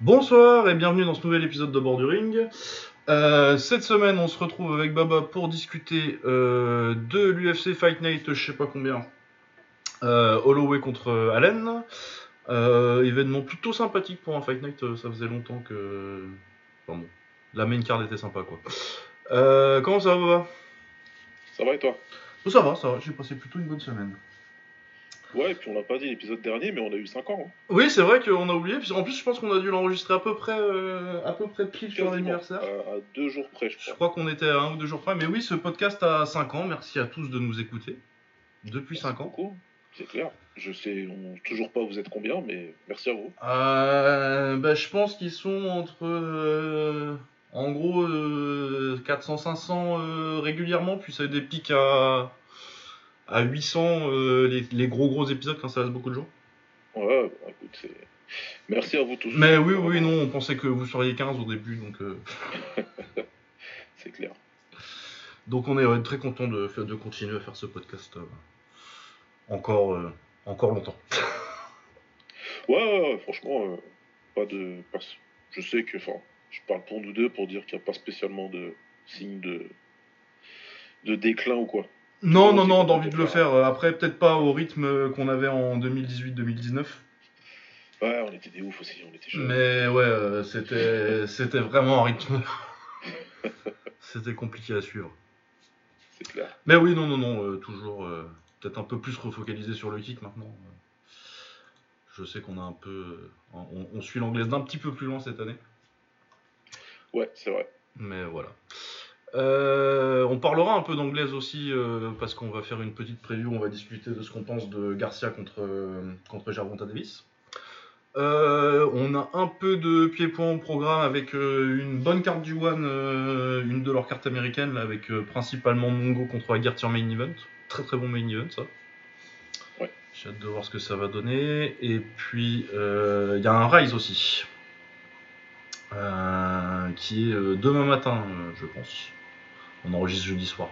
Bonsoir et bienvenue dans ce nouvel épisode de Borduring. Euh, cette semaine, on se retrouve avec Baba pour discuter euh, de l'UFC Fight Night, je sais pas combien, euh, Holloway contre Allen. Euh, événement plutôt sympathique pour un Fight Night, ça faisait longtemps que. Enfin bon, la main card était sympa quoi. Comment ça va, Baba? Ça va et toi? Oh, Ça va, ça va, j'ai passé plutôt une bonne semaine. Ouais, et puis on n'a pas dit l'épisode dernier, mais on a eu 5 ans. hein. Oui, c'est vrai qu'on a oublié, en plus, je pense qu'on a dû l'enregistrer à peu près, euh, à peu près pile sur l'anniversaire. À, à deux jours près, je Je crois. crois qu'on était à un ou deux jours près, mais oui, ce podcast a 5 ans. Merci à tous de nous écouter. Depuis 5 ans. Beaucoup, c'est clair. Je sais on- toujours pas vous êtes combien, mais merci à vous. Euh, bah, je pense qu'ils sont entre. euh, en gros, 400-500 euh, régulièrement, puis ça a des pics à, à 800, euh, les, les gros gros épisodes quand ça reste beaucoup de gens. Ouais, bah, écoute, c'est. Merci à vous tous. Mais oui, oui, non, on pensait que vous seriez 15 au début, donc, euh, C'est clair. donc on est très content de, de continuer à faire ce podcast euh, encore, euh, encore longtemps. Ouais, ouais, franchement, euh, pas de. Je sais que. Enfin, je parle pour nous deux pour dire qu'il n'y a pas spécialement de signe de. de déclin ou quoi. Non, non, non, d'envie de le faire. Après, peut-être pas au rythme qu'on avait en 2018-2019. Ouais, on était des oufs aussi, on était jeunes. Mais ouais, euh, c'était c'était vraiment un rythme. c'était compliqué à suivre. C'est clair. Mais oui, non, non, non, euh, toujours euh, peut-être un peu plus refocalisé sur le kick maintenant. Je sais qu'on a un peu. euh, on, on suit l'anglaise d'un petit peu plus loin cette année. Ouais, c'est vrai. Mais voilà. Euh, on parlera un peu d'anglaise aussi euh, parce qu'on va faire une petite preview, on va discuter de ce qu'on pense de Garcia contre, euh, contre Gervonta Davis. Euh, on a un peu de pied-point au programme avec une bonne carte du One, une de leurs cartes américaines, là, avec principalement Mongo contre Aguirre Main Event. Très très bon Main Event ça. Ouais. J'ai hâte de voir ce que ça va donner. Et puis il y a un Rise aussi. Qui est demain matin, je pense. On enregistre jeudi soir.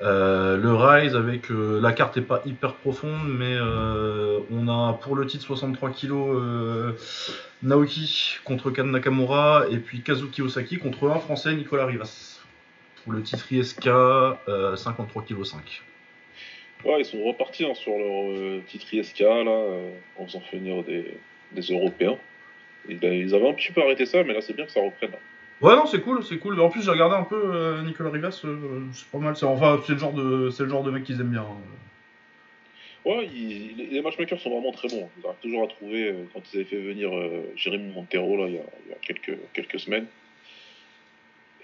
Euh, le Rise avec euh, la carte est pas hyper profonde, mais euh, on a pour le titre 63 kg Naoki contre Kan Nakamura et puis Kazuki Osaki contre un français Nicolas Rivas. Pour le titre ISK euh, 53 kg 5. Ouais, ils sont repartis hein, sur leur titre ISK là, en faisant venir des, Européens. Ben, ils avaient un petit peu arrêté ça, mais là c'est bien que ça reprenne. hein. Ouais non c'est cool, c'est cool. En plus j'ai regardé un peu euh, Nicolas Rivas, euh, c'est pas mal. C'est enfin c'est le genre de c'est le genre de mec qu'ils aiment bien. hein. Ouais, les, les matchmakers sont vraiment très bons. Ils arrivent toujours à trouver, euh, quand ils avaient fait venir Jérémy Montero là, il y a, il y a quelques, quelques semaines.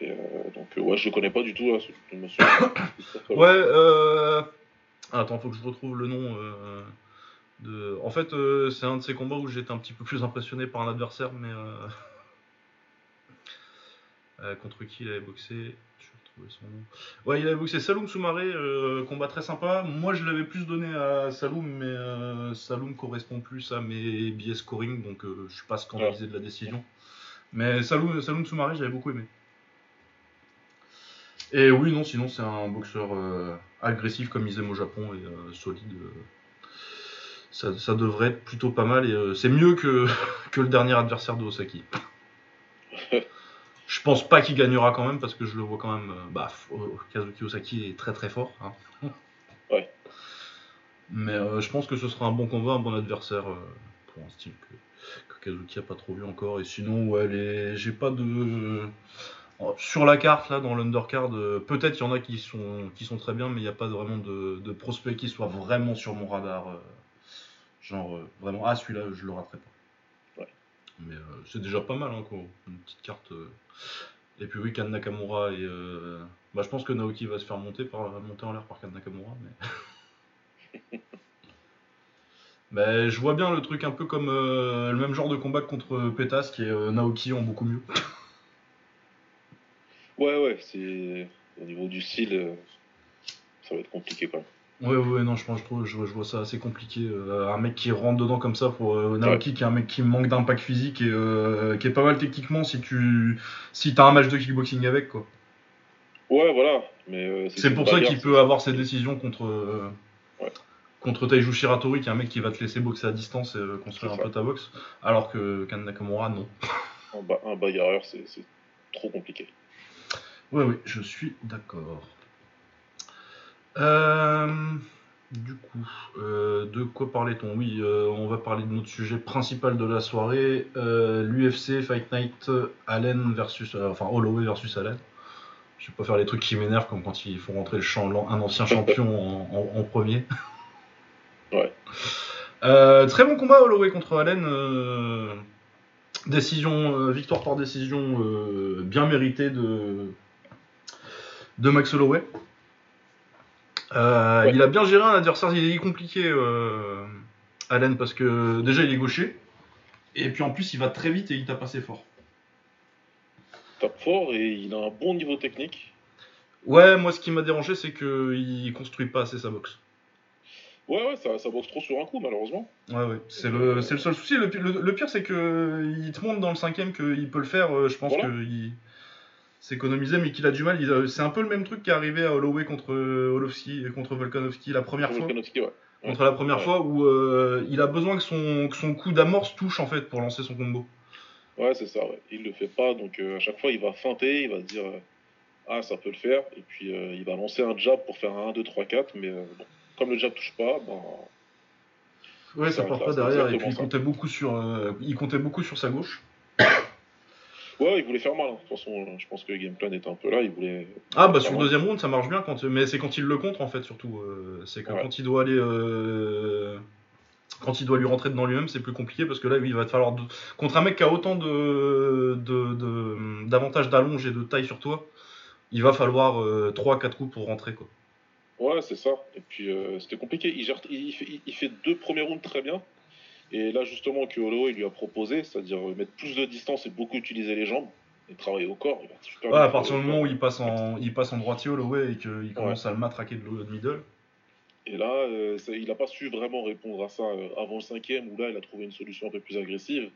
Et, euh, donc ouais, je le connais pas du tout là, ce monsieur. Ouais, euh... Attends, faut que je retrouve le nom. De... En fait, c'est un de ces combats où j'étais un petit peu plus impressionné par un adversaire, mais... euh, contre qui il avait boxé Je vais retrouver son nom. Ouais, il avait boxé Saloum Soumaré, euh, combat très sympa. Moi, je l'avais plus donné à Saloum, mais euh, Saloum correspond plus à mes billets scoring, donc je suis pas scandalisé de la décision. Mais Saloum, Saloum Soumaré, j'avais beaucoup aimé. Et oui, non, sinon c'est un boxeur agressif comme ils aiment au Japon et solide. Ça, ça devrait être plutôt pas mal et c'est mieux que, que le dernier adversaire de Osaki. Je pense pas qu'il gagnera quand même parce que je le vois quand même. euh, bah, euh, Kazuki Osaki est très très fort. hein. Ouais. Mais euh, je pense que ce sera un bon combat, un bon adversaire euh, pour un style que, que Kazuki a pas trop vu encore. Et sinon, ouais, les... j'ai pas de. Sur la carte, là, dans l'undercard, peut-être il y en a qui sont, qui sont très bien, mais il n'y a pas vraiment de, de prospect qui soit vraiment sur mon radar. genre, vraiment, ah, celui-là, je le raterai pas. Mais euh, c'est déjà pas mal, hein, quoi. Une petite carte. euh. Et puis, oui, Kan Nakamura et. euh, Bah, je pense que Naoki va se faire monter, par, monter en l'air par Kan Nakamura, mais. Mais je vois bien le truc un peu comme euh, le même genre de combat contre Petas, qui est euh, Naoki en beaucoup mieux. Ouais, ouais, c'est au niveau du style, ça va être compliqué quand même. Ouais, ouais, non, je pense, je, trouve, je, je vois ça assez compliqué. euh, un mec qui rentre dedans comme ça pour euh, Naoki, qui est un mec qui manque d'impact physique et euh, qui est pas mal techniquement si tu si t'as un match de kickboxing avec, quoi. Ouais, voilà, mais euh, C'est pour ça qu'il peut avoir ses décisions contre, Ouais. contre Taiju Shiratori, qui est un mec qui va te laisser boxer à distance et construire un peu ta boxe, alors que Kan Nakamura, non. Un, ba- un bagarreur, c'est c'est trop compliqué. Oui, oui, je suis d'accord. Euh, du coup, euh, de quoi parlait-on Oui, euh, on va parler de notre sujet principal de la soirée, l'UFC Fight Night Allen versus, enfin Holloway versus Allen. Je vais pas faire les trucs qui m'énervent comme quand il faut rentrer le champ, un ancien champion en, en- en premier. Ouais. Très bon combat Holloway contre Allen. décision, victoire par décision bien méritée de, de Max Holloway. Euh, Ouais. Il a bien géré un adversaire il est compliqué, euh, Allen, parce que déjà il est gaucher. Et puis en plus il va très vite et il tape assez fort. Tape fort et il a un bon niveau technique. Ouais, moi ce qui m'a dérangé c'est qu'il construit pas assez sa boxe. Ouais, ouais, ça, ça boxe trop sur un coup, malheureusement. Ouais, ouais, c'est le, le seul souci. Le, pi- le- le pire, c'est que il te montre dans le cinquième qu'il peut le faire. euh, Je pense Voilà. qu'il s'économisait, mais qu'il a du mal. Il C'est un peu le même truc qui est arrivé à Holloway contre euh, Holovski, contre Volkanovski la première fois. Ouais. Contre la première Ouais. fois où euh, il a besoin que son, que son coup d'amorce touche en fait pour lancer son combo. Ouais, c'est ça, ouais. Il le fait pas, donc euh, à chaque fois, il va feinter, il va se dire euh, Ah, ça peut le faire, et puis il va lancer un jab pour faire un 1, 2, 3, 4, mais bon, comme le jab touche pas, ben, Ouais, ça part pas derrière. Et puis il comptait beaucoup sur, il comptait beaucoup sur sa gauche. ouais, il voulait faire mal. hein. De toute façon, euh, je pense que le game plan était un peu là, il voulait. Ah bah sur le deuxième round ça marche bien quand mais c'est quand il le contre en fait surtout euh, c'est que Ouais. quand il doit aller euh, quand il doit lui rentrer dedans lui-même c'est plus compliqué parce que là il va te falloir de- contre un mec qui a autant de d'avantages d'allonge et de taille sur toi il va falloir 3 4 coups pour rentrer quoi. Ouais, c'est ça. Et puis euh, c'était compliqué. Il, gère, il, fait, il fait deux premiers rounds très bien. Et là, justement, que Holloway lui a proposé, c'est-à-dire euh, mettre plus de distance et beaucoup utiliser les jambes et travailler au corps. Ouais, à partir du moment où il passe en il passe en droitier Holloway et qu'il commence à le matraquer de, middle. Et là, euh, ça- il n'a pas su vraiment répondre à ça euh, avant le cinquième, où là, il a trouvé une solution un peu plus agressive.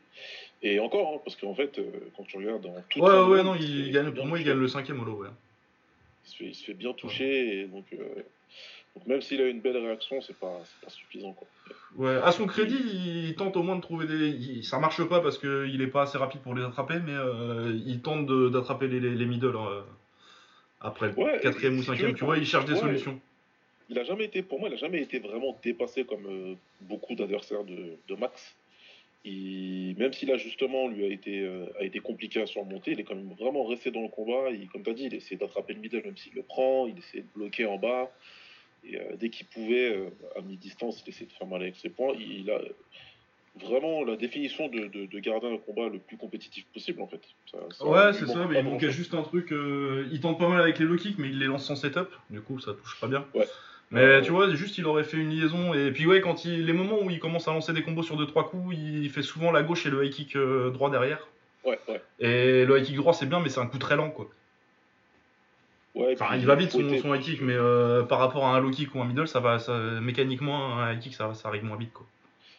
Et encore, hein, parce qu'en fait, euh, quand tu regardes dans tout Ouais ouais non il, gagne pour moi il gagne le cinquième Holloway. Il se fait, il se fait bien toucher, et donc, donc même s'il a une belle réaction, c'est pas, pas suffisant. Quoi. Ouais, à son crédit, il tente au moins de trouver des. il- Ça marche pas parce qu'il est pas assez rapide pour les attraper, mais euh, il tente d'attraper les, les, les middle euh, après le Ouais, quatrième ou cinquième. Tu vois, il cherche des ouais. solutions. Il a jamais été, pour moi, il a jamais été vraiment dépassé comme euh, beaucoup d'adversaires de, de Max. Il, même si l'ajustement lui a été, euh, a été compliqué à surmonter, il est quand même vraiment resté dans le combat. Il, comme tu as dit, il essayait d'attraper le middle même s'il le prend, il essayait de bloquer en bas. Et euh, dès qu'il pouvait, euh, à mi-distance, il essayait de faire mal avec ses points. Il, il a vraiment la définition de, de- de garder un combat le plus compétitif possible en fait. Ça- ça Ouais, c'est ça, mais il manquait juste un truc. euh, il tente pas mal avec les low kicks, mais il les lance sans setup. Du coup, ça touche pas bien. Ouais. Mais tu vois, juste il aurait fait une liaison. Et puis, ouais, quand il, les moments où il commence à lancer des combos sur 2-3 coups, il fait souvent la gauche et le high kick euh, droit derrière. Ouais, ouais. Et le high kick droit, c'est bien, mais c'est un coup très lent, quoi. Ouais, Enfin, puis il va vite son, son high kick, mais euh, par rapport à un low kick ou un middle, ça va, ça, mécaniquement, un high kick, ça, ça arrive moins vite, quoi.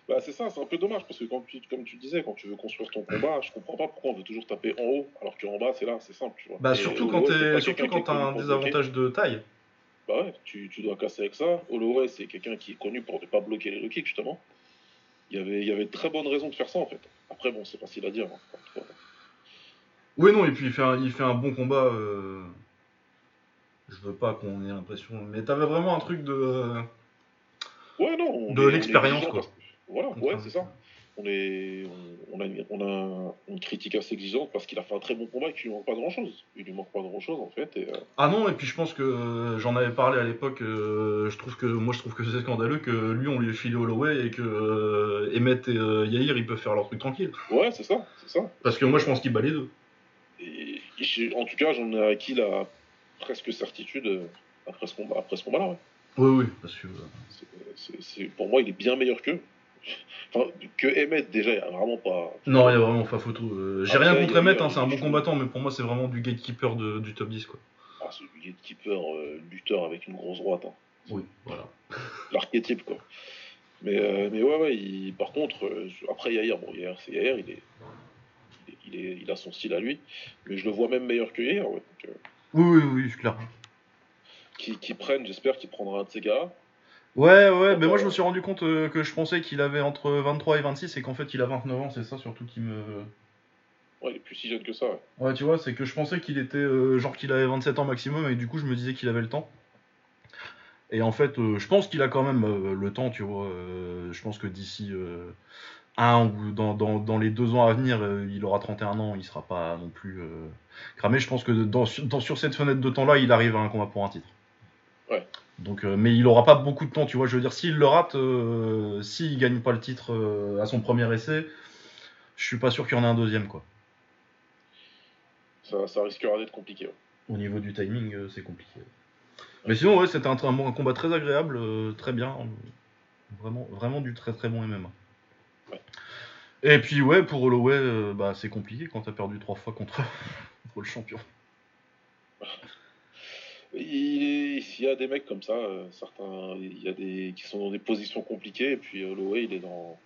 Bah, c'est ça, c'est un peu dommage parce que quand tu, comme tu disais, quand tu veux construire ton combat, je comprends pas pourquoi on veut toujours taper en haut alors qu'en bas c'est là, c'est simple, tu vois. Bah, surtout quand t'es- surtout quand t'as un désavantage de taille. Bah ouais, tu, tu dois casser avec ça. Holloway, c'est quelqu'un qui est connu pour ne pas bloquer les low kicks, justement. Il y avait, il y avait de très bonnes raisons de faire ça en fait. Après, bon, c'est facile à dire. hein. Oui, non, et puis il fait un, il fait un bon combat. euh, Je veux pas qu'on ait l'impression. Mais t'avais vraiment un truc de. euh, Ouais, non. on De l'expérience, quoi. que- Voilà, ouais, c'est ça. On, est, on, on a, une- on a une critique assez exigeante parce qu'il a fait un très bon combat et qu'il lui manque pas grand chose. Il lui manque pas grand chose en fait. Et, euh, Ah non, et puis je pense que euh, j'en avais parlé à l'époque. euh, je trouve que moi je trouve que c'est scandaleux que lui on lui ait filé Holloway et que Emmett et Yair ils peuvent faire leur truc tranquille. ouais, c'est ça, c'est ça. Parce que moi je pense qu'il bat les deux. Et, et j'ai- en tout cas, j'en ai acquis la presque certitude euh, après ce combat, après ce combat-là. ouais. Oui, oui, parce que. euh, c'est- pour moi, il est bien meilleur qu'eux. Enfin, que Emmett, déjà, il n'y a vraiment pas. Non, il y a vraiment pas photo. euh, J'ai rien contre Emmett, hein, c'est un bon combattant, mais pour moi c'est vraiment du gatekeeper de- du top 10 quoi. Ah, c'est du gatekeeper, euh, lutteur avec une grosse droite. hein. Oui, voilà. L'archétype, quoi. Mais, euh, mais ouais, ouais, il- par contre, après Yair, bon, Yair, c'est Yair, il est, il, est, il, il a son style à lui, mais je le vois même meilleur que Yair, ouais. Donc, Oui, oui, oui, c'est clair. qui, qui prenne, j'espère qu'il prendra un de ces gars. Ouais, ouais, mais moi je me suis rendu compte euh, que je pensais qu'il avait entre 23 et 26 et qu'en fait il a 29 ans, c'est ça surtout qui me. Ouais, il est plus si jeune que ça, ouais. Ouais, tu vois, c'est que je pensais qu'il était euh, genre qu'il avait 27 ans maximum et du coup je me disais qu'il avait le temps. Et en fait, euh, je pense qu'il a quand même le temps, tu vois. je pense que d'ici euh, un ou dans, dans, dans les deux ans à venir, euh, il aura 31 ans, il sera pas non plus euh, cramé. Je pense que dans, sur- dans- sur cette fenêtre de temps-là, il arrive à un combat pour un titre. Ouais. Donc, euh, mais il aura pas beaucoup de temps, tu vois. Je veux dire, s'il le rate, euh, s'il gagne pas le titre euh, à son premier essai, je suis pas sûr qu'il y en ait un deuxième, quoi. Ça, ça risquera d'être compliqué. ouais. Au niveau du timing, c'est compliqué. Mais sinon, ouais, c'était un, un, combat très agréable, très bien. Vraiment, vraiment du très très bon MMA. Ouais. Et puis, ouais, pour Holloway, euh, bah, c'est compliqué quand t'as perdu trois fois contre, contre le champion. Il, il y a des mecs comme ça, euh, certains, il y a des qui sont dans des positions compliquées, et puis Holloway, il est dans,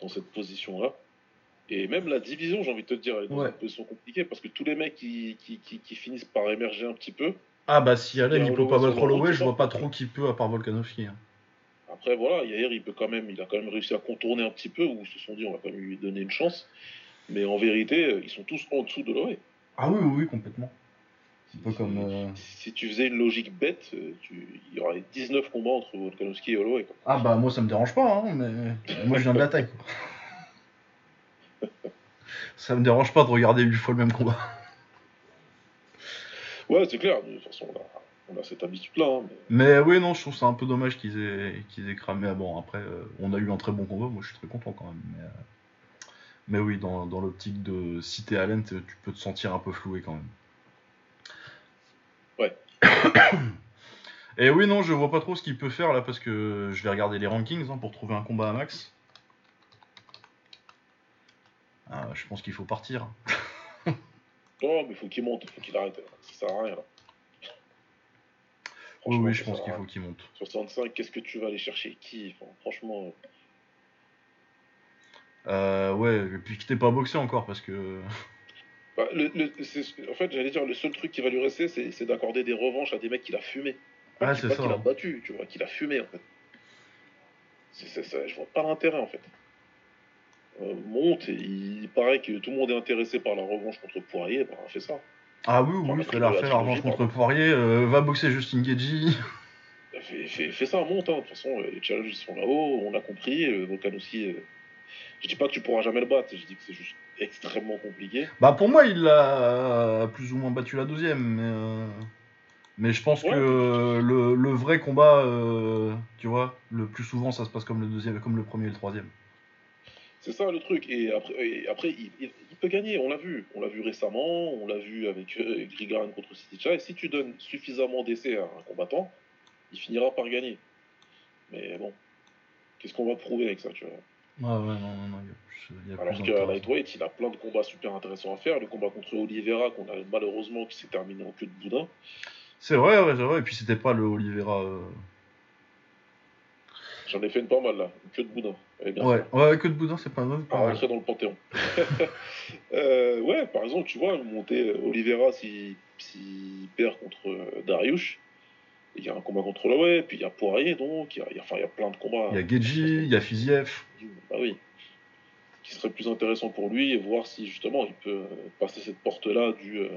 dans cette position-là. Et même la division, j'ai envie de te dire, elle est dans Ouais. une position compliquée, parce que tous les mecs qui, qui, qui, qui finissent par émerger un petit peu, Ah, bah, si Et il peut pas battre Holloway, je vois pas trop qui peut à part Volkanovski. hein. Après voilà, Yair, il peut quand même, il a quand même réussi à contourner un petit peu, où ils se sont dit, on va quand même lui donner une chance. Mais en vérité, euh, ils sont tous en dessous de Holloway. Ah, oui, oui, oui, complètement. Un peu comme. euh, Si tu faisais une logique bête, euh, tu... il y aurait 19 combats entre Volkanovski et Holloway. Ah, bah, moi ça me dérange pas, hein, mais moi je viens de la taille, quoi. Ça me dérange pas de regarder 8 fois le même combat. Ouais, c'est clair, de toute façon, on a, on a cette habitude-là. hein, mais- Mais oui, non, je trouve ça un peu dommage qu'ils aient, qu'ils aient cramé. Ah bon, après, euh, on a eu un très bon combat, moi je suis très content quand même. Mais, euh, mais oui, dans, dans l'optique de citer Allen, tu tu peux te sentir un peu floué quand même. Ouais. Et oui, non, je vois pas trop ce qu'il peut faire là parce que je vais regarder les rankings hein, pour trouver un combat à max. Ah, je pense qu'il faut partir. Non, mais faut qu'il monte, faut qu'il arrête. Ça sert à rien, là. Oui, je pense qu'il faut qu'il monte. Sur 65, qu'est-ce que tu vas aller chercher? Qui? Enfin, Franchement, euh, Euh, ouais, et puis que t'es pas boxé encore parce que. bah, le, le- c'est- en fait, j'allais dire, le seul truc qui va lui rester, c'est d'accorder des revanches à des mecs qu'il a fumé. Ah, c'est ça. qu'il a battu, tu vois, qu'il a fumé, en fait. Ça, je vois pas l'intérêt, en fait. Euh, monte, et il paraît que tout le monde est intéressé par la revanche contre Poirier, bah, fais ça. Ah oui, oui, Enfin, fais la, trilogie, contre Poirier, euh, va boxer Justin Gagey. Fais, fais- fais ça, monte, hein. de toute façon, les challenges sont là-haut, on a compris, euh, Volkan aussi. euh, Je dis pas que tu pourras jamais le battre, je dis que c'est juste extrêmement compliqué. Bah pour moi, il a plus ou moins battu la deuxième, mais, euh, mais je pense Ouais. que euh, le, le vrai combat, euh, tu vois, le plus souvent ça se passe comme le deuxième, comme le premier et le troisième. C'est ça le truc. Et après, et après il, il- il peut gagner, on l'a vu. On l'a vu récemment, on l'a vu avec euh, Grigoran contre Sidicha. Et si tu donnes suffisamment d'essais à un combattant, il finira par gagner. Mais bon, qu'est-ce qu'on va prouver avec ça, tu vois? Ah ouais, non, non, non, il y a Alors qu'à d'intérêt. Lightweight, il a plein de combats super intéressants à faire. Le combat contre Oliveira, qu'on a malheureusement qui s'est terminé en queue de boudin. C'est vrai, ouais, c'est vrai, et puis c'était pas le Oliveira. euh, J'en ai fait une pas mal là, une queue de boudin. Bien Ouais, ouais, que de boudin, c'est pas mal. à rentrer dans le panthéon. Euh, ouais, par exemple, tu vois, monter euh, Oliveira s'il s'il perd contre euh, Dariush, il y a un combat contre Holloway, puis il y a Poirier, donc, il y a, il y a- enfin, il y a plein de combats. Il y a Geji, il y a Fiziev. Bah oui. Qui serait plus intéressant pour lui et voir si justement il peut passer cette porte-là du euh,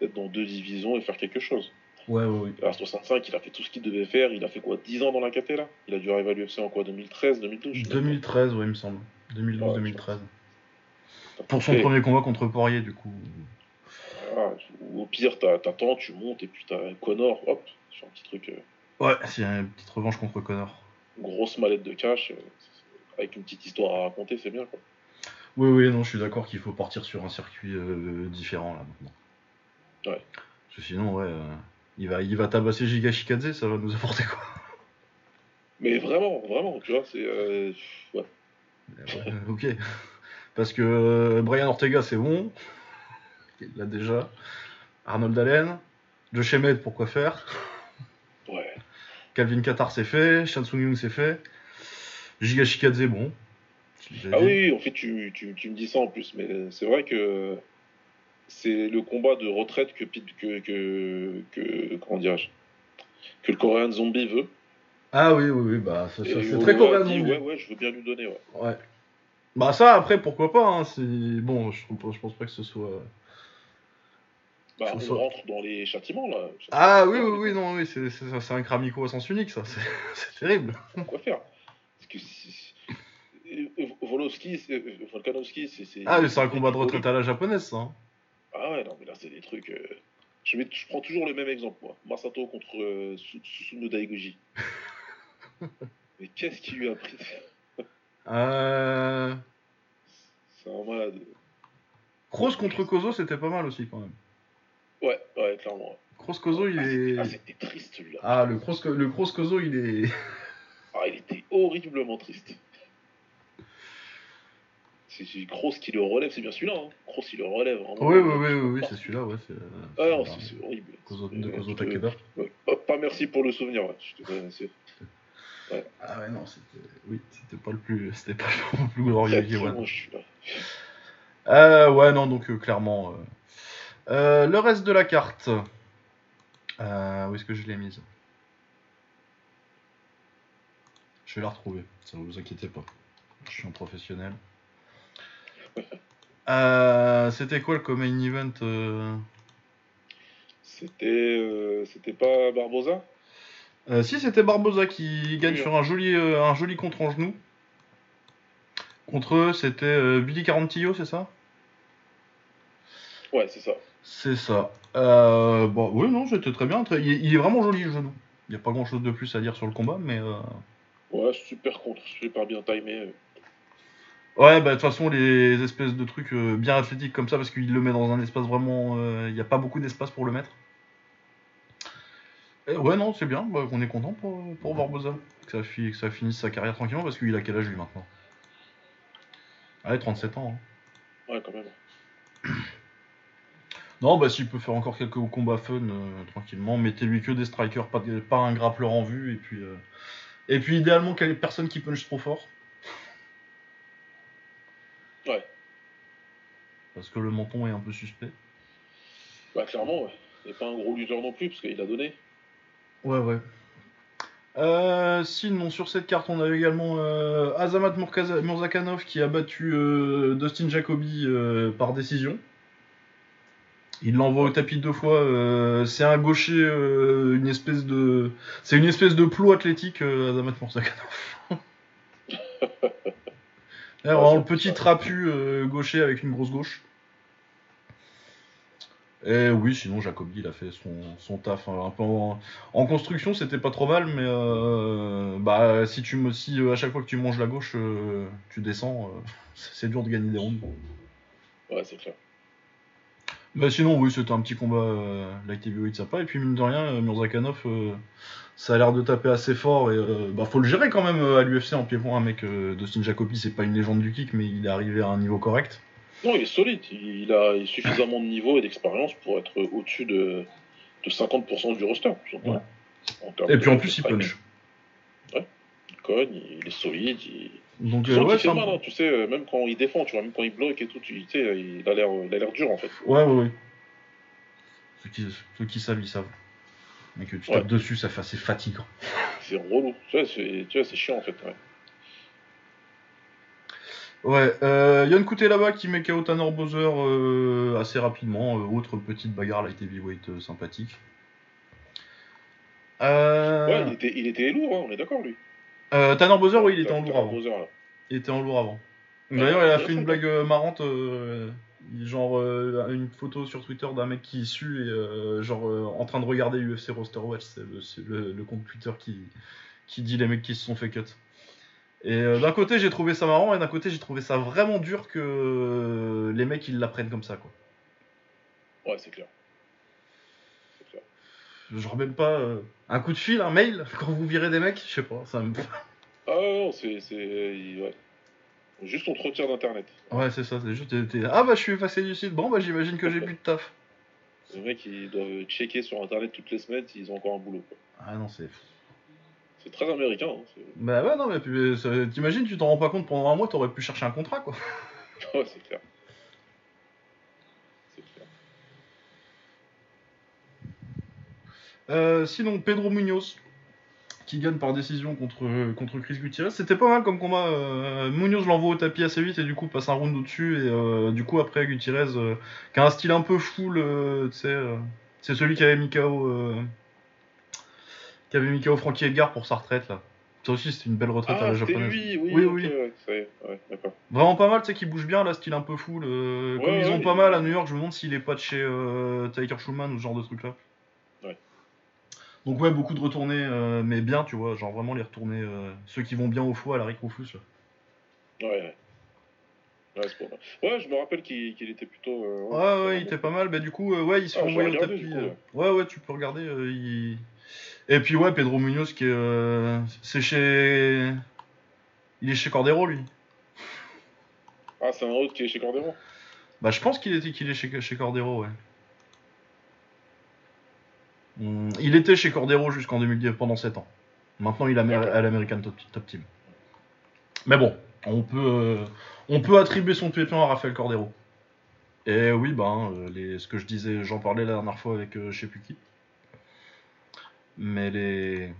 d'être dans deux divisions et faire quelque chose. Ouais, ouais, ouais. À 65, il a fait tout ce qu'il devait faire. Il a fait quoi 10 ans dans la KT là? Il a dû arriver à l'UFC en quoi 2013, 2012 je sais pas. 2013, ouais, il me semble. 2012, Ouais, 2013. T'as Pour son fait- premier combat contre Poirier, du coup. Ah, au pire, t'attends, tu montes et puis t'as Connor, hop, sur un petit truc, euh, Ouais, c'est une petite revanche contre Connor. grosse mallette de cash, euh, avec une petite histoire à raconter, c'est bien quoi. Oui, oui, non, je suis d'accord qu'il faut partir sur un circuit euh, différent là maintenant. Ouais. Parce que sinon, ouais, euh, il, va, il va tabasser Giga Shikadze, ça va nous apporter quoi Mais vraiment, vraiment, tu vois, c'est. euh, ouais. Ouais, Ok. Parce que euh, Brian Ortega, c'est bon. Il l'a déjà. Arnold Allen. Josh Emmett, pourquoi faire ouais. Calvin Qatar, c'est fait. Chan Sung Young, c'est fait. Giga Shikadze, bon. Ah dit. oui, en fait, tu, tu, tu me dis ça en plus, mais c'est vrai que c'est le combat de retraite que, que, que, que comment que le Korean Zombie veut. Ah oui, oui, oui, bah c'est très coréen. non, ouais, ouais, je veux bien lui donner, ouais. Ouais. Bah ça, après, pourquoi pas, hein, c'est... Bon, je, je pense pas que ce soit... Bah, on ça- rentre dans les châtiments, là. Ah oui, oui, oui, non, oui, c'est, un cramico à sens unique, ça, c'est, c'est terrible. Quoi faire? Parce que si... euh, Volosky, euh, Volkanovski, c'est... Ah, c'est un combat de retraite à la japonaise, ça. hein. Ah ouais, non, mais là, c'est des trucs... euh, Je, mets- je prends toujours le même exemple, moi. Masato contre euh, Su- Susumu Daigoji. mais qu'est-ce qui lui a pris Euh... C'est un malade. Kroos contre Kozo, c'était pas mal aussi, quand même. Ouais, ouais, clairement. Kroos Kozo, il Ah, est... Ah, c'était triste, celui-là. Ah, le Kroos, le Kroos Kozo, il est... Ah, il était horriblement triste. C'est Kroos qui le relève, c'est bien celui-là. Hein. Kroos, il le relève vraiment. Oui, oui, oui, oui, oui, c'est celui-là, ouais, c'est... Ah c'est- horrible. De Kozo Takeda. ouais. Oh, pas merci pour le souvenir. ouais. Je te- c'est- Ah ouais, non, c'était... Oui, c'était pas le plus... C'était pas le plus glorieux ouais. Euh, ouais, non, donc euh, clairement. euh. Euh, le reste de la carte. Euh, où est-ce que je l'ai mise? Je vais la retrouver, ça vous inquiétez pas. Je suis un professionnel. Euh, C'était quoi le main event euh C'était euh, c'était pas Barbosa? Si, c'était Barbosa qui gagne Oui. sur un joli, euh, un joli contre en genou. Contre eux, c'était Billy Carantillo, c'est ça? Ouais, c'est ça. C'est ça. Bon, oui, non, c'était très bien. très- Il, est- il est vraiment joli le genou. Il n'y a pas grand chose de plus à dire sur le combat, mais. Ouais, super contre, super bien timé. Ouais, bah de toute façon, les espèces de trucs euh, bien athlétiques comme ça, parce qu'il le met dans un espace vraiment. euh, Il n'y a pas beaucoup d'espace pour le mettre. Et ouais, non, c'est bien. Bah, on est content pour, pour Barbosa. Que ça, fi- que ça finisse sa carrière tranquillement, parce qu'il a quel âge lui maintenant? Allez, 37 ans. hein. Ouais, quand même. Non, bah s'il peut faire encore quelques combats fun euh, tranquillement, mettez-lui que des strikers, pas, un grappleur en vue, et puis, euh, et puis idéalement quelle personne qui punch trop fort. Ouais. Parce que le menton est un peu suspect. Bah, clairement, ouais. Et pas un gros lutteur non plus, parce qu'il a donné. Ouais, ouais. Euh, sinon, sur cette carte, on a également euh, Azamat Murzakanov qui a battu euh, Dustin Jacoby par décision. Il l'envoie au tapis deux fois. c'est un gaucher, une espèce de, c'est une espèce de plot athlétique, Azamat Murzakanov. Vraiment, le petit trapu euh, gaucher avec une grosse gauche. Et oui, sinon Jacobi il a fait son, son taf hein, un peu en, en construction, c'était pas trop mal, mais euh, bah si tu me si euh, à chaque fois que tu manges la gauche, euh, tu descends, euh, c'est dur de gagner des rounds. Ouais, c'est clair. Mais sinon oui, c'était un petit combat euh, light heavyweight sympa. Et puis mine de rien, euh, Murzakanov, euh, ça a l'air de taper assez fort et euh, bah faut le gérer quand même euh, à l'UFC en pied-point. Un mec, euh, Dustin Jacobi, c'est pas une légende du kick, mais il est arrivé à un niveau correct. Non, il est solide. Il il a suffisamment de niveau et d'expérience pour être au-dessus de, de 50% du roster. Et puis en plus, il punch. Il cogne, il est solide. Il... Donc euh, ouais, fait mal, hein, tu sais, euh, même quand il défend, tu vois, même quand il bloque et tout, tu sais, il a l'air il a l'air dur en fait. Ouais, ouais, ouais. Ceux qui, ceux qui savent, ils savent. Mais que tu Ouais. tapes dessus, ça fait assez fatigant. C'est relou. Tu vois, c'est tu vois, c'est chiant en fait. ouais. Ouais, euh, Yann Couté là-bas qui met KO Tanner Bowser euh, assez rapidement. euh, autre petite bagarre light heavyweight euh, sympathique. Ouais, il était, il était lourd, hein, on est d'accord lui. Tanner Bowser, oui, il était en lourd avant. Bowser. Il était en lourd avant. D'ailleurs, il a fait une blague marrante, genre euh, une photo sur Twitter d'un mec qui sue et euh, genre euh, en train de regarder UFC Roster Watch, c'est le, c'est le- le compte Twitter qui, qui dit les mecs qui se sont fait cut. Et d'un côté, j'ai trouvé ça marrant et d'un côté, j'ai trouvé ça vraiment dur que les mecs ils l'apprennent comme ça quoi. Ouais, c'est clair. Clair. Genre même pas un coup de fil, un mail quand vous virez des mecs, je sais pas, ça me. Ah non, c'est. ouais. Juste on te retire d'internet. Ouais, c'est ça, c'est juste. t'es- Ah bah je suis effacé du site, bon bah j'imagine que j'ai plus de taf. Les mecs, ils doivent checker sur internet toutes les semaines s'ils ont encore un boulot. quoi. Ah non, c'est. C'est très américain. Hein, c'est- Bah ouais, non, mais puis, euh, ça- t'imagines, tu t'en rends pas compte pendant un mois, t'aurais pu chercher un contrat quoi. ouais, c'est clair. C'est clair. Euh, sinon, Pedro Munoz, qui gagne par décision contre, contre Chris Gutierrez. C'était pas mal comme combat. Euh, Munoz l'envoie au tapis assez vite et du coup passe un round au-dessus. Et euh, du coup, après, Gutierrez, euh, qui a un style un peu euh, c'est celui qui avait mis KO, euh, qui avait mis KO Frankie Edgar pour sa retraite là. Ça aussi, c'était une belle retraite à Ah, la c'était japonaise. lui, oui, Oui, oui. ouais, ouais. Vraiment pas mal, tu sais, qui bouge bien, là, style un peu fou. le- Comme ils ont pas mal à New York, je me demande s'il est pas de chez euh, Tiger Schumann ou ce genre de truc là. Donc, ouais, beaucoup de retournés, euh, mais bien, tu vois, genre vraiment les retournés, euh, ceux qui vont bien au foie à la Rick Rufus. Là. Ouais, ouais. Ouais, c'est pas mal. Ouais, je me rappelle qu'il était plutôt. euh, Ouais, ouais, il était pas mal. Bah, du coup, ouais, il se fait Ah, envoyer au tapis. coup. Ouais, ouais, tu peux regarder. il- Et puis, ouais, Pedro Munoz, qui est. C'est chez. Il est chez Cordero, lui. Ah, c'est un autre qui est chez Cordero Bah, je pense qu'il était qu'il est chez, chez Cordero, ouais. Hum, il était chez Cordero jusqu'en 2010, pendant 7 ans. Maintenant, il est à l'American Top, Top Team. Mais bon, on peut, euh, on peut attribuer son pépin à Rafael Cordero. Et oui, ben, euh, les, ce que je disais, j'en parlais la dernière fois avec euh, je sais plus qui. Mais les.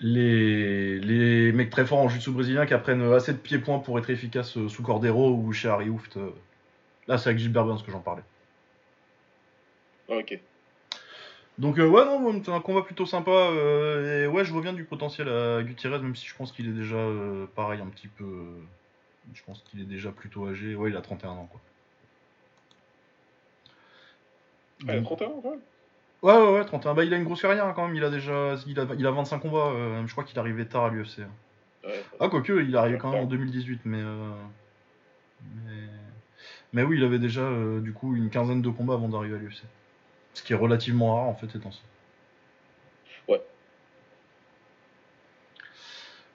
Les, les mecs très forts en jiu-jitsu brésilien qui apprennent assez de pieds-points pour être efficaces sous Cordero ou chez Harry Hooft. Là, c'est avec Gilbert Burns que j'en parlais. Ok. Donc euh, ouais non c'est un combat plutôt sympa euh, et ouais je bien du potentiel à Gutierrez même si je pense qu'il est déjà euh, pareil un petit peu je pense qu'il est déjà plutôt âgé ouais il a 31 ans quoi. Ah, il a Donc- 31 quand même ouais ouais ouais 31 bah il a une grosse carrière hein, quand même il a déjà il a, il a 25 combats euh, je crois qu'il est arrivé tard à l'UFC. Ouais. Ah quoique il est arrivé quand même en 2018 mais euh, mais mais oui il avait déjà du coup une quinzaine de combats avant d'arriver à l'UFC. Ce qui est relativement rare en fait ces temps-ci. Ouais.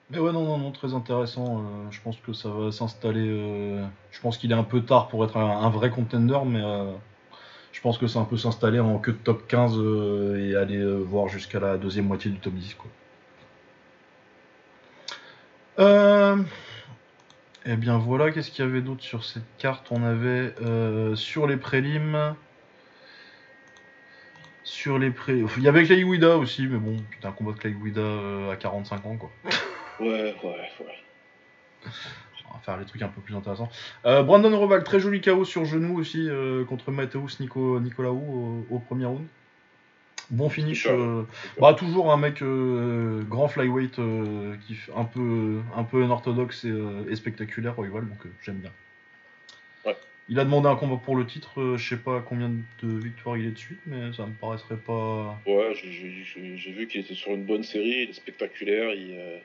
Mais ouais, non, non, non, très intéressant. euh, je pense que ça va s'installer. euh, je pense qu'il est un peu tard pour être un, un vrai contender, mais euh, je pense que ça un peu s'installer en queue de top 15 euh, et aller voir jusqu'à la deuxième moitié du top 10. Quoi. Euh, Eh bien voilà, qu'est-ce qu'il y avait d'autre sur cette carte? On avait euh, sur les prélims. Sur les pré... Il y avait Clay Guida aussi, mais bon, putain, un combat de Clay Guida euh, à 45 ans, quoi. Ouais, ouais, ouais. On va faire les trucs un peu plus intéressants. Euh, Brandon Roval, très joli KO sur genou aussi euh, contre Mateusz Nico, Nicolaou au, au premier round. Bon finish. Bah toujours un mec grand flyweight qui un peu un peu unorthodoxe et, et spectaculaire Royval, donc j'aime bien. Il a demandé un combat pour le titre, euh, je sais pas combien de victoires il est de suite, mais ça me paraîtrait pas. Ouais, j'ai- vu qu'il était sur une bonne série, il est spectaculaire, il. euh,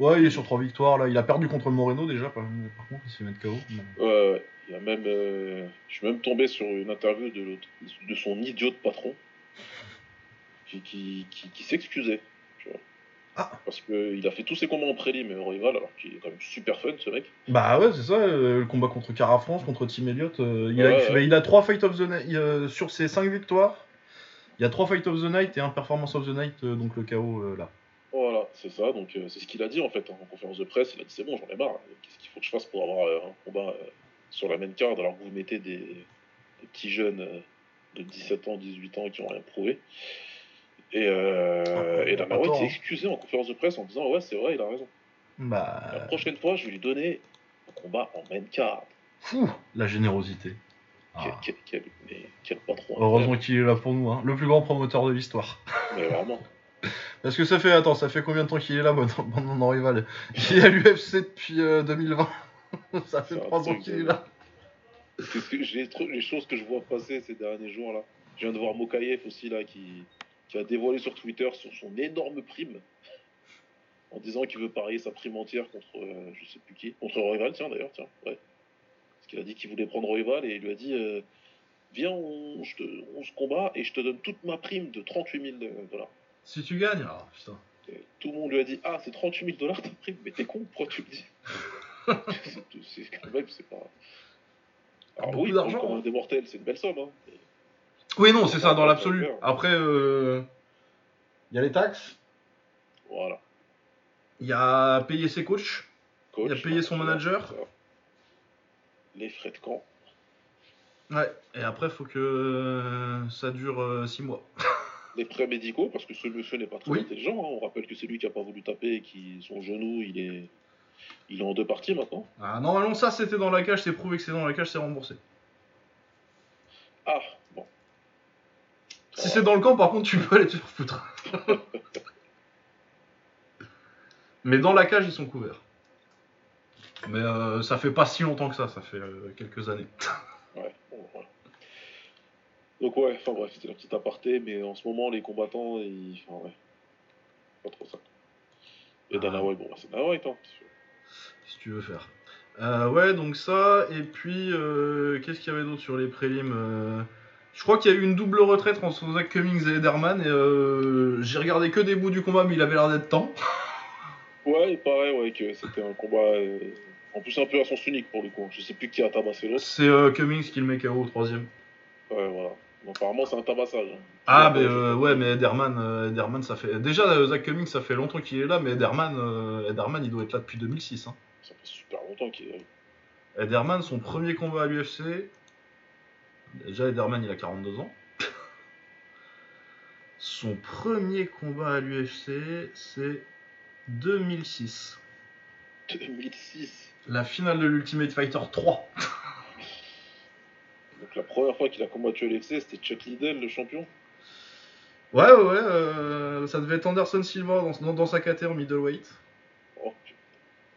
Ouais, il est sur trois victoires là. Il a perdu contre Moreno déjà, par, par contre, il s'est fait mettre KO. mais- Ouais, ouais. Il a même, euh, je suis même tombé sur une interview de, de son idiot de patron qui, qui, qui, qui s'excusait. Ah. Parce qu'il a fait tous ses combats en prélim et rival, alors qu'il est quand même super fun ce mec. Bah ouais, c'est ça, euh, le combat contre Cara France, contre Tim Elliott. euh, il, a, Ouais, ouais. il a trois Fight of the Night. euh, sur ses cinq victoires, il y a trois Fight of the Night et un Performance of the Night, donc le KO là. Voilà, c'est ça. Donc c'est ce qu'il a dit en fait en conférence de presse. Il a dit c'est bon, j'en ai marre. Qu'est-ce qu'il faut que je fasse pour avoir un combat sur la même carte alors que vous mettez des, des petits jeunes de 17 ans, 18 ans qui ont rien prouvé. Et, euh, Ah, et White tort, s'est hein. excusé en conférence de presse en disant ouais c'est vrai, il a raison. La Bah. prochaine fois, je vais lui donner un combat en main card. Fou, la générosité. Quel, Ah. quel, quel, mais quel patron. Heureusement qu'il est là pour nous, hein. le plus grand promoteur de l'histoire. Mais vraiment. Parce que ça fait, attends, ça fait combien de temps qu'il est là, bon, bon, non, rival? Il est à l'UFC depuis euh, 2020. ça fait C'est un trois ans truc qu'il est là. C'est ce que les choses que je vois passer ces derniers jours là. Je viens de voir Mokayev aussi là qui, qui a dévoilé sur Twitter sur son énorme prime en disant qu'il veut parier sa prime entière contre euh, je sais plus qui, contre Royval tiens d'ailleurs tiens ouais. Parce qu'il a dit qu'il voulait prendre Royval et il lui a dit euh, viens on, je te- on se combat et je te donne toute ma prime de 38 000 dollars. Si tu gagnes, alors putain. Et Tout le monde lui a dit ah c'est 38 000 dollars ta prime mais t'es con pourquoi tu le dis? C'est quand même c'est pas. Alors Beaucoup oui, d'argent, hein. des mortels, c'est une belle somme. Hein. Oui, non, c'est ça, dans l'absolu. Après, euh, il y a les taxes, Voilà. il y a payer ses coachs, Coach, Il a payé son manager. Les frais de camp. Ouais, et après, faut que euh, ça dure 6 mois. les prêts médicaux, parce que ce monsieur n'est pas très Oui. intelligent. hein. On rappelle que c'est lui qui a pas voulu taper et qui son genou, il est, il est en deux parties maintenant. Ah, normalement, ça c'était dans la cage, c'est prouvé que c'est dans la cage, c'est remboursé. Ah. Si c'est dans le camp, par contre, tu peux aller te faire foutre. Mais dans la cage, ils sont couverts. Mais euh, ça fait pas si longtemps que ça, ça fait euh, quelques années. Ouais, bon, voilà. Donc ouais, enfin bref, c'était la petite aparté, mais en ce moment, les combattants, ils... Enfin ouais, pas trop ça. Et Dana Ah. White, bon, bah, c'est Dana White, hein. si tu veux faire. Euh, ouais, donc ça, et puis, qu'est-ce qu'il y avait d'autre sur les prélims Je crois qu'il y a eu une double retraite entre Zach Cummings et Ederman, et euh, j'ai regardé que des bouts du combat, mais il avait l'air d'être temps. Ouais, il paraît ouais, que c'était un combat, euh, en plus un peu à sens unique pour le coup. Je sais plus qui a tabassé l'autre. C'est euh, Cummings qui le met KO au troisième. Ouais, voilà. Donc apparemment, c'est un tabassage. hein. Ah, mais euh, ouais, mais Ederman, Ederman, ça fait. Déjà, Zach Cummings, ça fait longtemps qu'il est là, mais Ederman, Ederman, il doit être là depuis 2006. Hein. Ça fait super longtemps qu'il est. Ederman, son premier combat à l'UFC. Déjà, Ederman, il a 42 ans. Son premier combat à l'UFC, c'est 2006. 2006. La finale de l'Ultimate Fighter 3. Donc la première fois qu'il a combattu à l'UFC, c'était Chuck Liddell, le champion. Ouais, ouais, ouais. euh, ça devait être Anderson Silva dans, dans, dans sa caté en middleweight. Oh,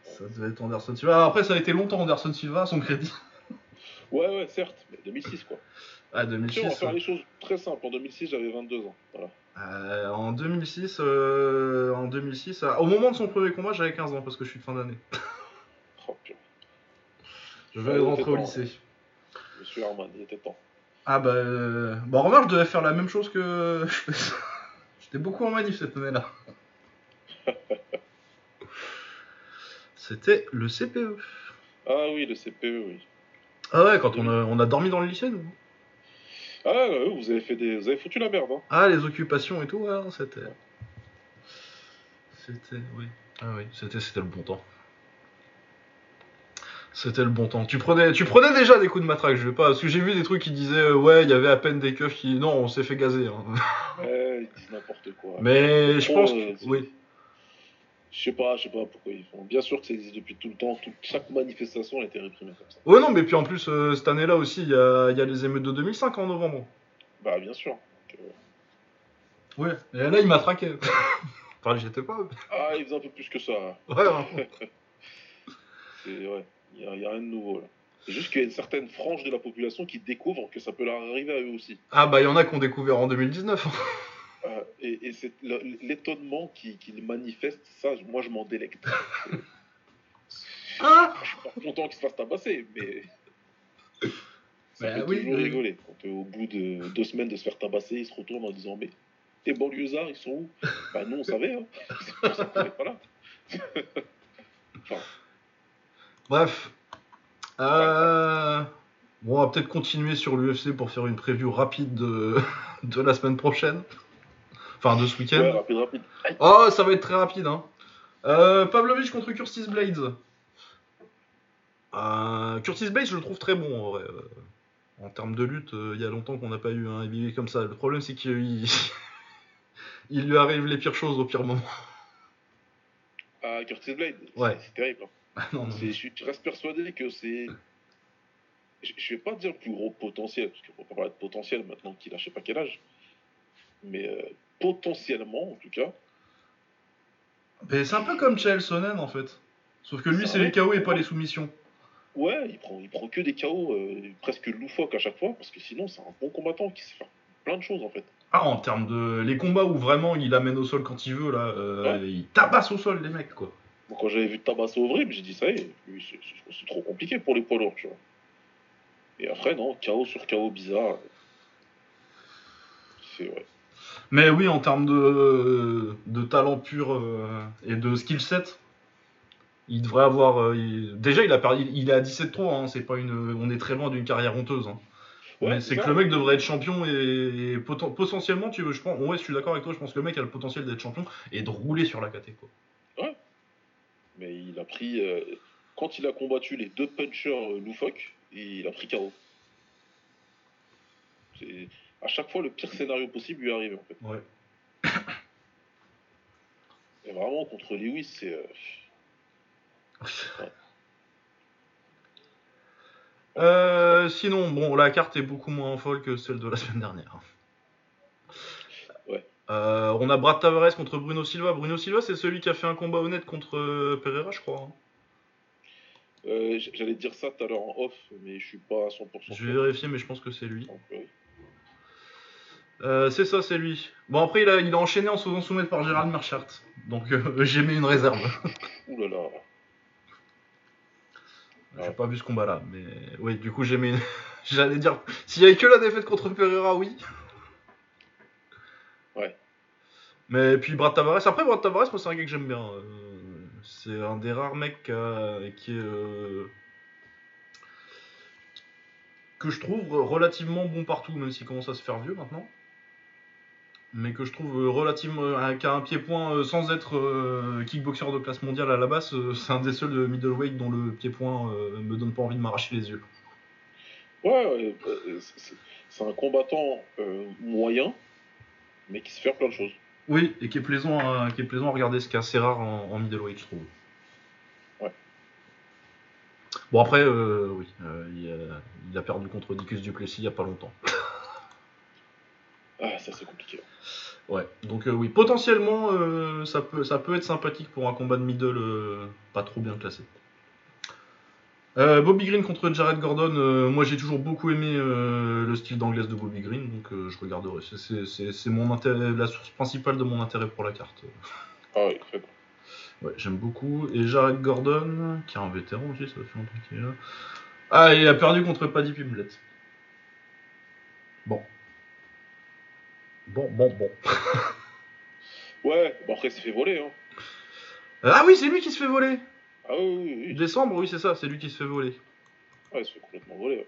Ça devait être Anderson Silva. Après, ça a été longtemps Anderson Silva, à son crédit. Ouais, ouais, certes, mais 2006 quoi. Ah, Tiens, on va 2006. faire les choses très simples. En 2006, j'avais 22 ans. Voilà. Euh, en 2006, euh, en 2006 euh, au moment de son premier combat, j'avais 15 ans parce que je suis de fin d'année. Oh. Je Ouais, vais rentrer t'es au temps, lycée. Monsieur Herman, il était temps. Ah bah, euh... bon, remarque, je devais faire la même chose que. J'étais beaucoup en manif cette année-là. C'était le CPE. Ah oui, le CPE, oui. Ah ouais, quand on a, on a dormi dans le lycée, nous. Ah, ouais, vous avez fait des, vous avez foutu la merde, hein. Ah, les occupations et tout, ouais, c'était. C'était, oui. Ah oui, c'était, c'était le bon temps. C'était le bon temps. Tu prenais, tu prenais déjà des coups de matraque, je vais pas. Parce que j'ai vu des trucs qui disaient, euh, ouais, il y avait à peine des keufs qui. Non, on s'est fait gazer. hein. Ouais, ils disent n'importe quoi. Mais je Oh, pense euh, que. Oui. Je sais pas, je sais pas pourquoi ils font. Bien sûr que ça existe depuis tout le temps. Tout- chaque manifestation a été réprimée comme ça. Ouais, non, mais puis en plus, euh, cette année-là aussi, il y a, il y a les émeutes de 2005 en novembre. Bah, bien sûr. Donc, euh, Ouais. Et là, il m'a traqué. enfin, j'étais pas. Ah, ils faisaient un peu plus que ça. Ouais, vraiment. C'est ouais, il y, a- il y a rien de nouveau là. C'est juste qu'il y a une certaine frange de la population qui découvre que ça peut leur arriver à eux aussi. Ah, bah, il y en a qui ont découvert en 2019. Euh, et et c'est le- l'étonnement qui, qui manifeste, ça, moi je m'en délecte. Ah Je suis pas content qu'ils se fassent tabasser, mais. Ça Bah fait oui, toujours oui. rigoler. Quand euh, au bout de deux semaines de se faire tabasser, ils se retournent en disant Mais les banlieusards, ils sont où? Bah, nous on savait, hein. C'est pour ça qu'on est pas là. enfin, Bref. Euh, Bon, on va peut-être continuer sur l'UFC pour faire une preview rapide de, de la semaine prochaine. Enfin, de ce week-end. ouais, rapide, rapide. Aïe. Oh, ça va être très rapide. Hein. Euh, Pavlovich contre Curtis Blades. Euh, Curtis Blades, je le trouve très bon en vrai. Euh, En termes de lutte, il y a longtemps qu'on n'a pas eu un heavyweight comme ça. Le problème, c'est qu'il il lui arrive les pires choses au pire moment. Ah, Curtis Blade, Ouais. c'est- terrible. hein. Ah non, non. C'est- Je, reste persuadé que c'est. Je, vais pas dire le plus gros potentiel, parce qu'il faut pas parler de potentiel maintenant qu'il a je sais pas quel âge. Mais euh, potentiellement, en tout cas. Mais c'est un peu comme Chael Sonnen en fait. Sauf que lui, c'est les KO et pas les soumissions. Ouais, il prend, il prend que des KO euh, presque loufoques à chaque fois, parce que sinon, c'est un bon combattant qui sait faire plein de choses en fait. Ah, en termes de. Les combats où vraiment il amène au sol quand il veut, là, euh, il tabasse au sol les mecs, quoi. Bon, quand j'avais vu Tabasco au vrai, j'ai dit ça y est, lui, c'est- c'est c'est trop compliqué pour les poids lourds, tu vois. Et après, non, KO sur KO bizarre. C'est ouais. Mais oui, en termes de, de talent pur euh, et de skill set, il devrait avoir. euh, il- Déjà, il, a perdu, il est à 17-3, hein, c'est pas une... on est très loin d'une carrière honteuse. hein. Ouais, Mais c'est que le mec devrait être champion et, et poten- potentiellement, tu veux, je pense, ouais, je suis d'accord avec toi, je pense que le mec a le potentiel d'être champion et de rouler sur la KT. Quoi. Mais il a pris. euh, quand il a combattu les deux punchers loufoques, il a pris KO. C'est- à chaque fois, le pire scénario possible lui arrive, en fait. Ouais. Et vraiment, contre Lewis, c'est. euh, Euh, sinon, bon, la carte est beaucoup moins folle que celle de la semaine dernière. Ouais. Euh, on a Brad Tavares contre Bruno Silva. Bruno Silva, c'est celui qui a fait un combat honnête contre Pereira, je crois. hein. euh, J'allais dire ça tout à l'heure en off, mais je suis pas à 100%. Je vais vérifier, mais je pense que c'est lui. Donc, oui. Euh, c'est ça, c'est lui. Bon, après, il a, il a enchaîné en se faisant soumettre par Gérald Marchart. Donc, euh, j'ai mis une réserve. Ouh là là. J'ai pas vu ce combat-là, mais oui, du coup, j'ai mis une... J'allais dire, s'il y avait que la défaite contre Pereira, oui. Ouais. Mais puis Brad Tavares, après Brad Tavares, moi c'est un gars que j'aime bien. Euh, c'est un des rares mecs qui, est. euh, que je trouve relativement bon partout, même s'il commence à se faire vieux maintenant. Mais que je trouve euh, relativement. euh, qui a un pied-point euh, sans être euh, kickboxer de classe mondiale à la base, euh, c'est un des seuls de middleweight dont le pied-point euh, me donne pas envie de m'arracher les yeux. Ouais, euh, c'est- un combattant euh, moyen, mais qui sait faire plein de choses. Oui, et qui est plaisant à, qui est plaisant à regarder, ce qui est assez rare en, en middleweight, je trouve. Ouais. Bon, après, euh, oui, euh, il, a, il a perdu contre Dicus Duplessis il y a pas longtemps. Ah, ça c'est compliqué. Ouais, donc euh, oui, potentiellement, euh, ça, peut, ça peut être sympathique pour un combat de middle euh, pas trop bien classé. Bobby Green contre Jared Gordon, moi j'ai toujours beaucoup aimé le style d'anglaise de Bobby Green, donc je regarderai. C'est- C'est c'est- c'est mon intérêt, la source principale de mon intérêt pour la carte. Ah oui, très bon. Ouais, j'aime beaucoup. Et Jared Gordon, qui est un vétéran aussi, ça fait longtemps qu'il est là. Ah, il a perdu contre Paddy Pimblett. Bon. Bon, bon, bon. Ouais, bon après il s'est fait voler. Hein. Ah oui, c'est lui qui se fait voler Ah oui, oui, oui. Décembre, oui, c'est ça, c'est lui qui se fait voler. Ouais, il se fait complètement voler.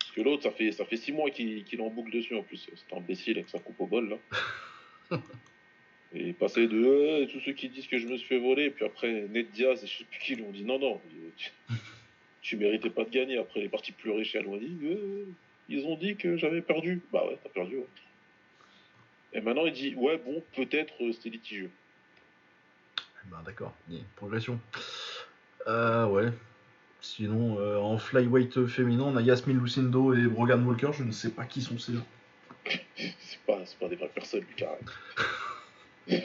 Parce que l'autre, ça fait, ça fait 6 mois qu'il qu'il en boucle dessus en plus. C'est imbécile avec sa coupe au bol là. Et passer de euh, tous ceux qui disent que je me suis fait voler, et puis après Ned Diaz et je sais plus qui lui ont dit non, non, tu, tu méritais pas de gagner. Après, il est parti pleurer chez Aloisi. Euh, ils ont dit que j'avais perdu. Bah ouais, t'as perdu. ouais. Et maintenant, il dit ouais, bon, peut-être euh, c'était litigieux. D'accord, y a une progression. Euh, ouais. Sinon, euh, en flyweight féminin, on a Yasmin Lucindo et Brogan Walker, je ne sais pas qui sont ces gens. C'est pas, pas des vraies personnes, Lucas.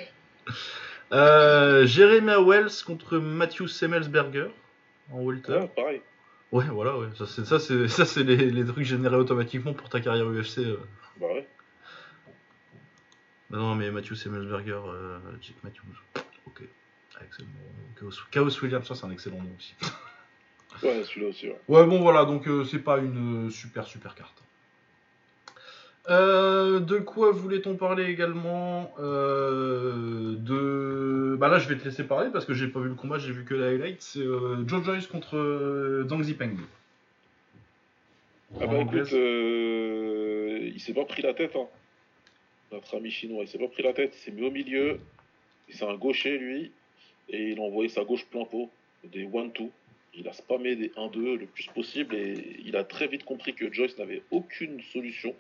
Euh, Jeremiah Wells contre Matthew Semmelsberger en welter. Ouais, pareil. Ouais, voilà, ouais. Ça, c'est, ça, c'est, ça, c'est les, les trucs générés automatiquement pour ta carrière UFC. Bah ouais. Bah non, mais Matthew Semmelsberger, euh, Jake Matthews. Ok. Excellent. Chaos, Chaos Williams, ça, c'est un excellent nom aussi. Ouais, celui-là aussi, ouais. Ouais, bon, voilà, donc euh, c'est pas une euh, super, super carte. Euh, de quoi voulait-on parler également Euh, De. Bah là, je vais te laisser parler parce que j'ai pas vu le combat, j'ai vu que la highlight. C'est Joe Joyce contre Zhang Zipeng. Ah bah écoute, il s'est pas pris la tête, hein. Notre ami chinois, il s'est pas pris la tête, il s'est mis au milieu. Et C'est un gaucher, lui. Et il a envoyé sa gauche plein pot. Des 1-2. Il a spammé des 1-2 le plus possible. Et il a très vite compris que Joyce n'avait aucune solution.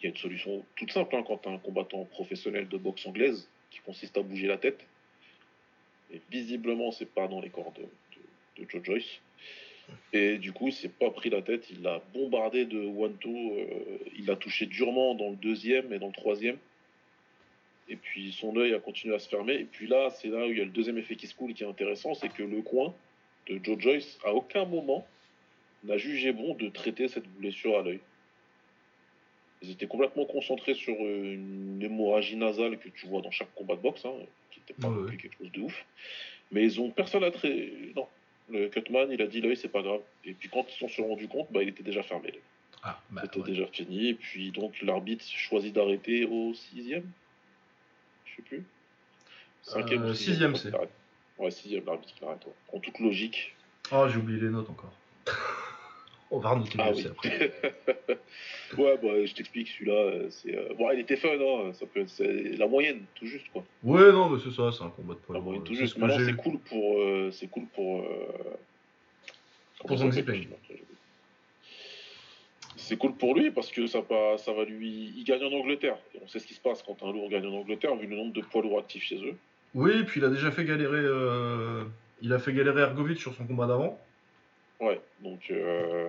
Il y a une solution toute simple hein, quand un combattant professionnel de boxe anglaise qui consiste à bouger la tête. Et visiblement, c'est pas dans les de- de Joe Joyce. Et du coup, il s'est pas pris la tête, il l'a bombardé de one-two, euh, il l'a touché durement dans le deuxième et dans le troisième. Et puis son œil a continué à se fermer. Et puis là, c'est là où il y a le deuxième effet qui se coule qui est intéressant, c'est que le coin de Joe Joyce, à aucun moment, n'a jugé bon de traiter cette blessure à l'œil. Ils étaient complètement concentrés sur euh, une hémorragie nasale que tu vois dans chaque combat de boxe, hein, qui n'était pas Ouais, ouais. quelque chose de ouf. Mais ils ont personne à traiter. Non. Le Cutman, il a dit l'œil, c'est pas grave. Et puis quand ils s'en sont rendus compte, bah, il était déjà fermé. Ah, bah, C'était ouais. déjà fini. Et puis donc l'arbitre choisit d'arrêter au sixième. Je sais plus. Cinquième Euh, ou sixième, c'est. Ouais, sixième, l'arbitre qui l'arrête. ouais. En toute logique. Ah, j'ai oublié les notes encore. On va renoter Ah oui. Après. ouais, bah, je t'explique, celui-là, euh, c'est. euh, Bon, il était fun, hein. Ça peut... C'est la moyenne, tout juste, quoi. Ouais, non, mais c'est ça, c'est un combat de poids La moyenne, euh, tout c'est juste. Maintenant, c'est cool pour. euh, C'est cool pour. euh, Pour Zhang Zipeng. c'est cool pour lui parce que ça, pas, ça va lui. Il gagne en Angleterre. Et on sait ce qui se passe quand un lourd gagne en Angleterre, vu le nombre de poids lourds actifs chez eux. Oui, et puis il a déjà fait galérer. euh, Il a fait galérer Ergovic sur son combat d'avant. Ouais, donc euh,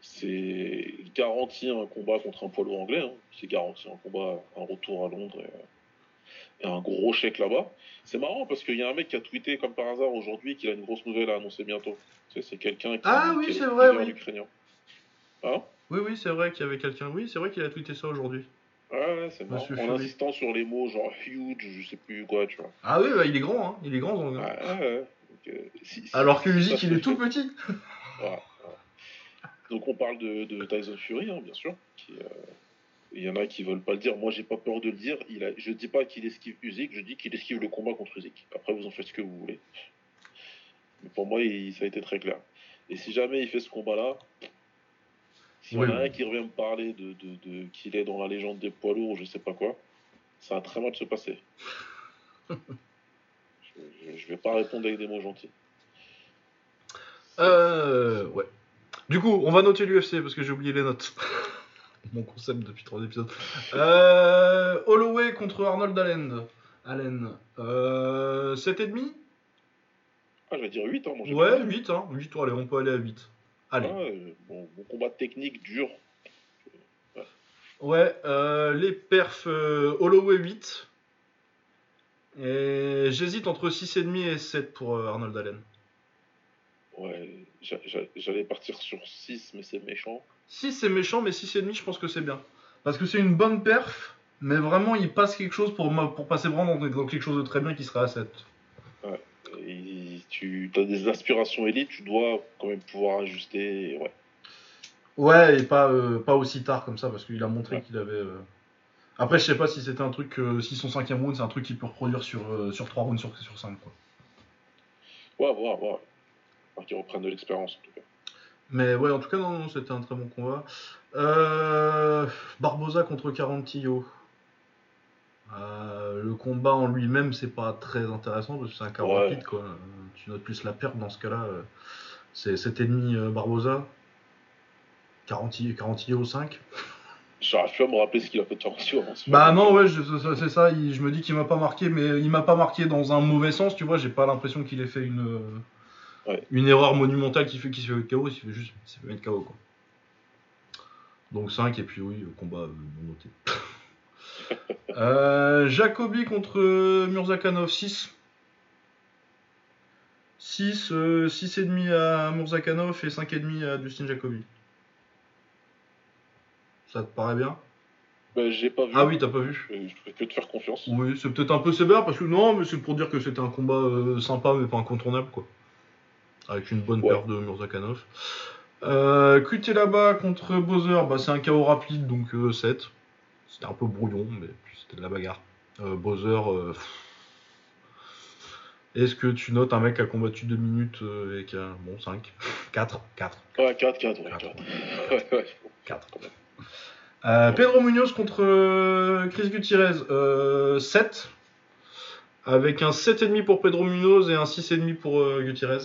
c'est garanti un combat contre un poids lourd anglais. hein. C'est garanti un combat, un retour à Londres et, euh, et un gros chèque là-bas. C'est marrant parce qu'il y a un mec qui a tweeté comme par hasard aujourd'hui qu'il a une grosse nouvelle à annoncer bientôt. C'est quelqu'un qui, Ah oui, qui est c'est le vrai, oui. ukrainien. Hein? Oui, oui, c'est vrai qu'il y avait quelqu'un. Oui, c'est vrai qu'il a tweeté ça aujourd'hui. Ouais, ouais, c'est marrant. Monsieur En Fury. insistant sur les mots genre huge, je sais plus quoi, tu vois. Ah oui, bah, il est grand, hein. Il est grand, Zhang, hein. Ouais, ouais, ouais. Donc, euh, si- si- Alors que ça il est tout petit. Voilà, voilà. Donc on parle de, de Tyson Fury, hein, bien sûr. euh, Il y en a qui veulent pas le dire. Moi, j'ai pas peur de le dire. Il a... Je dis pas qu'il esquive Usyk, je dis qu'il esquive le combat contre Usyk. Après, vous en faites ce que vous voulez. Mais pour moi, il- ça a été très clair. Et si jamais il fait ce combat-là, s'il y en a un qui revient me parler de, de, de- qu'il est dans la légende des poids lourds ou je sais pas quoi, ça va très mal se passer. je, je- je vais pas répondre avec des mots gentils. Euh. Ouais. Du coup, on va noter l'UFC parce que j'ai oublié les notes. Mon concept depuis trois épisodes. Euh. Holloway contre Arnold Allen. Allen. Euh. 7,5 Ah, je vais dire 8 ans, moi. Ouais, pas dit. 8, hein. 8, allez, on peut aller à 8. Allez. Ah, euh, bon, bon combat technique dur. Ouais, euh, les perfs euh, Holloway 8. Et j'hésite entre 6,5 et 7 pour Arnold Allen. Ouais, j'a- j'a- j'allais partir sur 6, mais c'est méchant. 6 c'est méchant, mais 6,5 je pense que c'est bien. Parce que c'est une bonne perf, mais vraiment il passe quelque chose pour, pour passer vraiment dans, dans quelque chose de très bien qui serait à 7. Et tu as des aspirations élites, tu dois quand même pouvoir ajuster. Ouais. Ouais, et pas, euh, pas aussi tard comme ça, parce qu'il a montré Ouais. qu'il avait. euh, Après, je sais pas si c'était un truc. euh, si son cinquième round, c'est un truc qu'il peut reproduire sur, euh, sur 3 rounds sur, sur 5. Quoi. Ouais, ouais, ouais. Enfin, qu'ils reprennent de l'expérience en tout cas. Mais ouais, en tout cas, non, non, c'était un très bon combat. Euh, Barbosa contre Carantillo. Euh, le combat en lui-même, c'est pas très intéressant parce que c'est un Ouais. rapide. Quoi. Tu notes plus la perte dans ce cas-là. euh, C'est 7,5 euh, Barbosa. Carantillo, Carantillo 5. J'arrive plus à me rappeler ce qu'il a fait de Tarantino ce Bah non, ouais, c'est ça. il- je me dis qu'il m'a pas marqué, mais il m'a pas marqué dans un mauvais sens. Tu vois, j'ai pas l'impression qu'il ait fait une, Ouais. une erreur monumentale qui fait qu'il se fait KO. Il se fait juste se fait mettre KO. Quoi. Donc 5, et puis oui, combat euh, non noté. euh, Jacobi contre euh, Murzakanov 6. 6, euh, 6,5 à Murzakanov et 5,5 à Dustin Jacobi. Ça te paraît bien? Bah, j'ai pas vu. Ah oui, t'as pas vu Euh, Je que de faire confiance. oui, c'est peut-être un peu sévère parce que non, mais c'est pour dire que c'était un combat euh, sympa mais pas incontournable quoi. Avec une bonne Ouais. paire de Murzakanov. Euh, QT là-bas contre Bowser, bah, c'est un KO rapide donc euh, 7. C'était un peu brouillon mais c'était de la bagarre. Euh, Bowser, euh, est-ce que tu notes un mec qui a combattu 2 minutes euh, et qui a. Bon, 5 4 4 Ouais, 4, 4, ouais, Quatre. 4. Ouais, ouais. 4. Quand même. Euh, Pedro Munoz contre euh, Chris Gutierrez, euh, 7. Avec un 7,5 pour Pedro Munoz et un 6,5 pour euh, Gutierrez.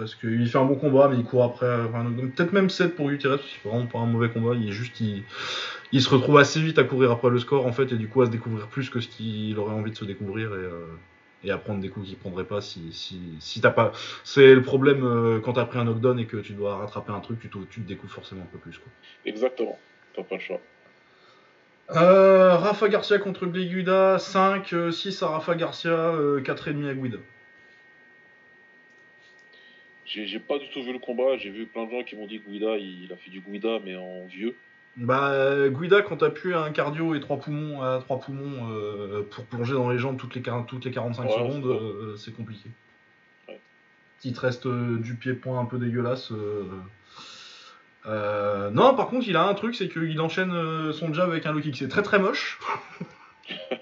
Parce qu'il fait un bon combat, mais il court après. euh, enfin, Peut-être même 7 pour Gutierrez, parce que c'est vraiment pas un mauvais combat. Il est juste. Il, il se retrouve assez vite à courir après le score, en fait, et du coup à se découvrir plus que ce qu'il aurait envie de se découvrir. Et, euh, et à prendre des coups qu'il prendrait pas si, si, si t'as pas. C'est le problème euh, quand t'as pris un knockdown et que tu dois rattraper un truc, tu te, tu te découvres forcément un peu plus. Quoi. Exactement. T'as pas le choix. Euh, Rafa Garcia contre Guida, 5, euh, 6 à Rafa Garcia, euh, 4,5 à Guida. J'ai pas du tout vu le combat. J'ai vu plein de gens qui m'ont dit que Guida, il, il a fait du Guida, mais en vieux. Bah, euh, Guida, quand t'as plus un cardio et 3 poumons à 3 poumons euh, pour plonger dans les jambes toutes les, 40 toutes les 45 Ouais, secondes, c'est euh, compliqué. Ouais. Il te reste euh, du pied-point un peu dégueulasse. euh, euh, non, par contre, il a un truc, c'est qu'il enchaîne euh, son jab avec un low kick. C'est très très moche.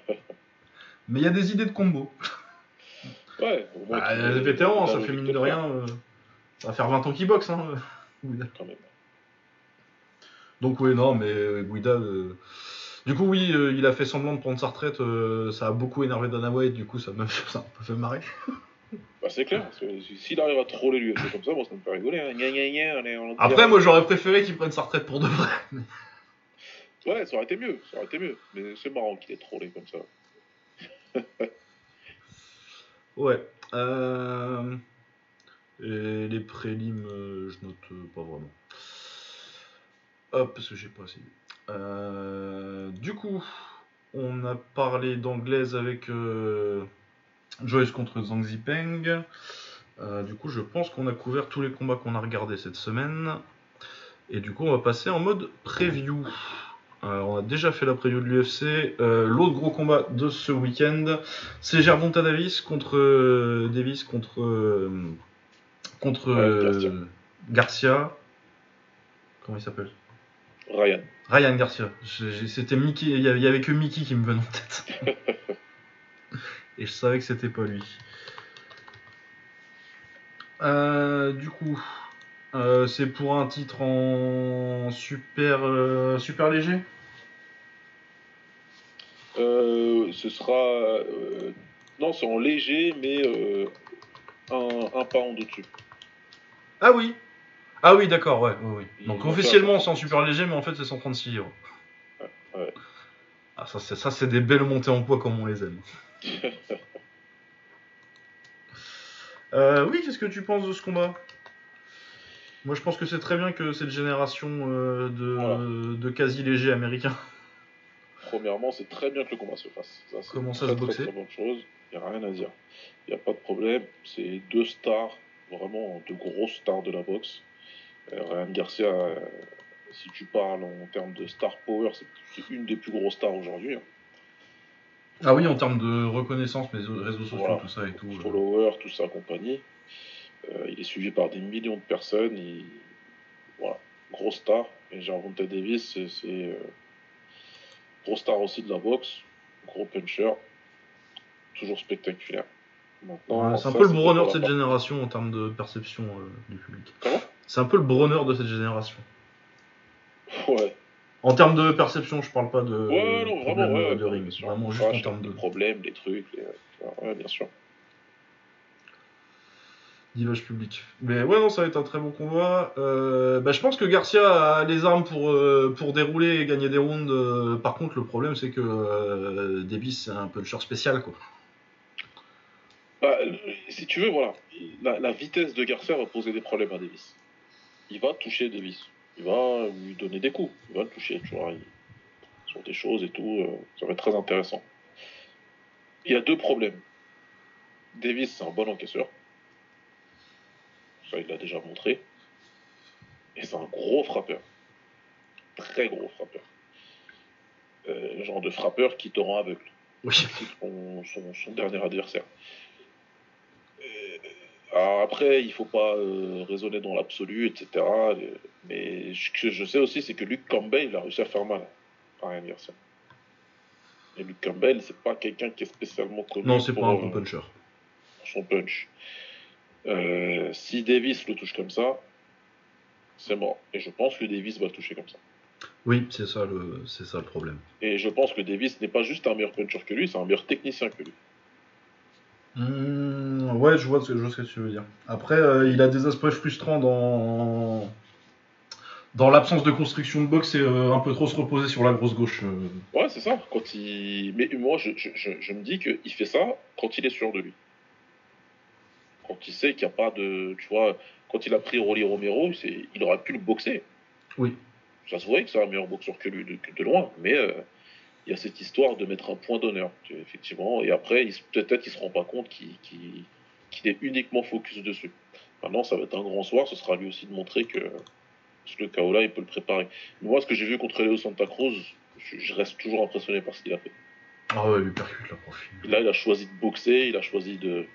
Mais il y a des idées de combo. Ouais, au moins. Bah, les vétérans, ça fait mine de rien. Ça va faire 20 ans qu'il boxe. Hein, Guida. Quand même. Donc oui, non, mais euh, Guida... euh, Du coup, oui, euh, il a fait semblant de prendre sa retraite. euh, ça a beaucoup énervé Dana White, du coup, ça m'a ça m'a fait marrer. Bah, c'est clair. parce que S'il arrive à troller l'UFC comme ça, moi, ça me fait rigoler. Hein. Gna, gna, gna, on Après, moi, j'aurais préféré qu'il prenne sa retraite pour de vrai. Ouais, ça aurait été mieux. Ça aurait été mieux. Mais c'est marrant qu'il ait trollé comme ça. Ouais. Euh... Et les prélims, euh, je note euh, pas vraiment. Hop, parce que j'ai pas essayé. Euh, du coup, on a parlé d'anglaise avec euh, Joyce contre Zhang Zipeng. Du coup, je pense qu'on a couvert tous les combats qu'on a regardés cette semaine. Et du coup, on va passer en mode preview. Euh, on a déjà fait la preview de l'UFC. L'autre gros combat de ce week-end, c'est Gervonta Davis contre Davis contre contre Ouais, euh, Garcia. Garcia. Comment il s'appelle? Ryan. Ryan Garcia. C'était Mickey. Il y avait- que Mickey qui me venait en tête. Et je savais que c'était pas lui. Euh, du coup, euh, c'est pour un titre en super euh, super léger? Euh, ce sera. euh, non, c'est en léger, mais euh, un, un pas en dessus. Ah oui. Ah oui, d'accord, ouais, ouais, ouais. Donc officiellement faire- c'est en super léger, mais en fait c'est 136 livres. ouais. Ah ça c'est ça c'est des belles montées en poids comme on les aime. Euh, oui, qu'est-ce que tu penses de ce combat? Moi je pense que c'est très bien que cette génération euh, de, Voilà. de quasi légers américains. Premièrement, c'est très bien que le combat se fasse. Ça, c'est Commence à très, se boxer. Très, très bonne chose. Il n'y a rien à dire. Il n'y a pas de problème. C'est deux stars, vraiment de grosses stars de la boxe. Euh, Ryan Garcia, euh, si tu parles en termes de star power, c'est une des plus grosses stars aujourd'hui. hein. Ah oui, en termes de reconnaissance, mais réseaux sociaux, Voilà. tout ça et tout. euh. Followers, tout ça, compagnie. Euh, il est suivi par des millions de personnes. Il... Voilà, grosse star. Et Gervonta Davis, c'est c'est, euh, grosse star aussi de la boxe, gros puncher, toujours spectaculaire. Ouais, c'est un peu le bronner de cette génération en termes de perception euh, du public. Comment? C'est un peu le bronner de cette génération. Ouais, En termes de perception, je parle pas de, ouais, non, problème vraiment, ouais, de ring, vraiment juste en termes de problèmes, les trucs, les... ouais, bien sûr. d'image publique. Mais ouais, non, ça va être un très bon combat. Euh, bah, je pense que Garcia a les armes pour, euh, pour dérouler et gagner des rounds. Euh, par contre, le problème, c'est que Davis, c'est un puncher spécial, quoi. Tu veux, voilà, la, la vitesse de Garcia va poser des problèmes à Davis. Il va toucher Davis. Il va lui donner des coups. Il va le toucher, tu vois. il- Sur des choses et tout. euh, ça va être très intéressant. Il y a deux problèmes. Davis, c'est un bon encaisseur. Ça, il l'a déjà montré. Et c'est un gros frappeur. Très gros frappeur. Euh, le genre de frappeur qui te rend aveugle Oui. son, son- son dernier adversaire. Alors après, il faut pas euh, raisonner dans l'absolu, etc. Mais ce que je sais aussi, c'est que Luke Campbell il a réussi à faire mal à Ryan Garcia. Et Luke Campbell, c'est pas quelqu'un qui est spécialement connu Non, c'est pas un euh, bon puncher. son punch. Euh, si Davis le touche comme ça, c'est mort. Et je pense que Davis va le toucher comme ça. Oui, c'est ça, le, c'est ça le problème. Et je pense que Davis n'est pas juste un meilleur puncher que lui, c'est un meilleur technicien que lui. Hmm, ouais, je vois, ce que, je vois ce que tu veux dire. Après, euh, il a des aspects frustrants dans, dans l'absence de construction de boxe et euh, un peu trop se reposer sur la grosse gauche. euh. Ouais, c'est ça. Quand il... Mais moi, je, je, je, je me dis qu'il fait ça quand il est sûr de lui. Quand il sait qu'il n'y a pas de. Tu vois, quand il a pris Rolly Romero, il aurait pu le boxer. Oui. Ça se voyait que c'est un meilleur boxeur que lui de, de loin, mais il y a cette histoire de mettre un point d'honneur, effectivement. Et après, il, se- peut-être qu'il se rend pas compte qu'il, est uniquement focus dessus. Maintenant, ça va être un grand soir, ce sera à lui aussi de montrer que ce KO-là, il peut le préparer. Mais moi, ce que j'ai vu contre Léo Santa Cruz, je, je reste toujours impressionné par ce qu'il a fait. Ah ouais, il lui percute la profil. Là, il a choisi de boxer, il a choisi de.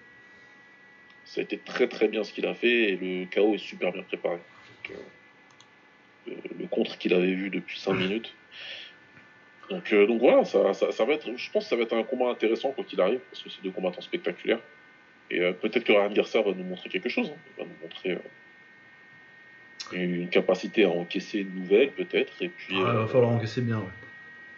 Ça a été très très bien ce qu'il a fait et le KO est super bien préparé. Donc, euh, le, le contre qu'il avait vu depuis 5 minutes. Donc, euh, donc voilà, ça, ça, ça va être, je pense que ça va être un combat intéressant quand il arrive, parce que c'est deux combattants spectaculaires. Et euh, peut-être que Ryan Garcia va nous montrer quelque chose. hein. Il va nous montrer euh, une capacité à encaisser une nouvelle, peut-être. Et puis. Il va falloir encaisser bien, ouais.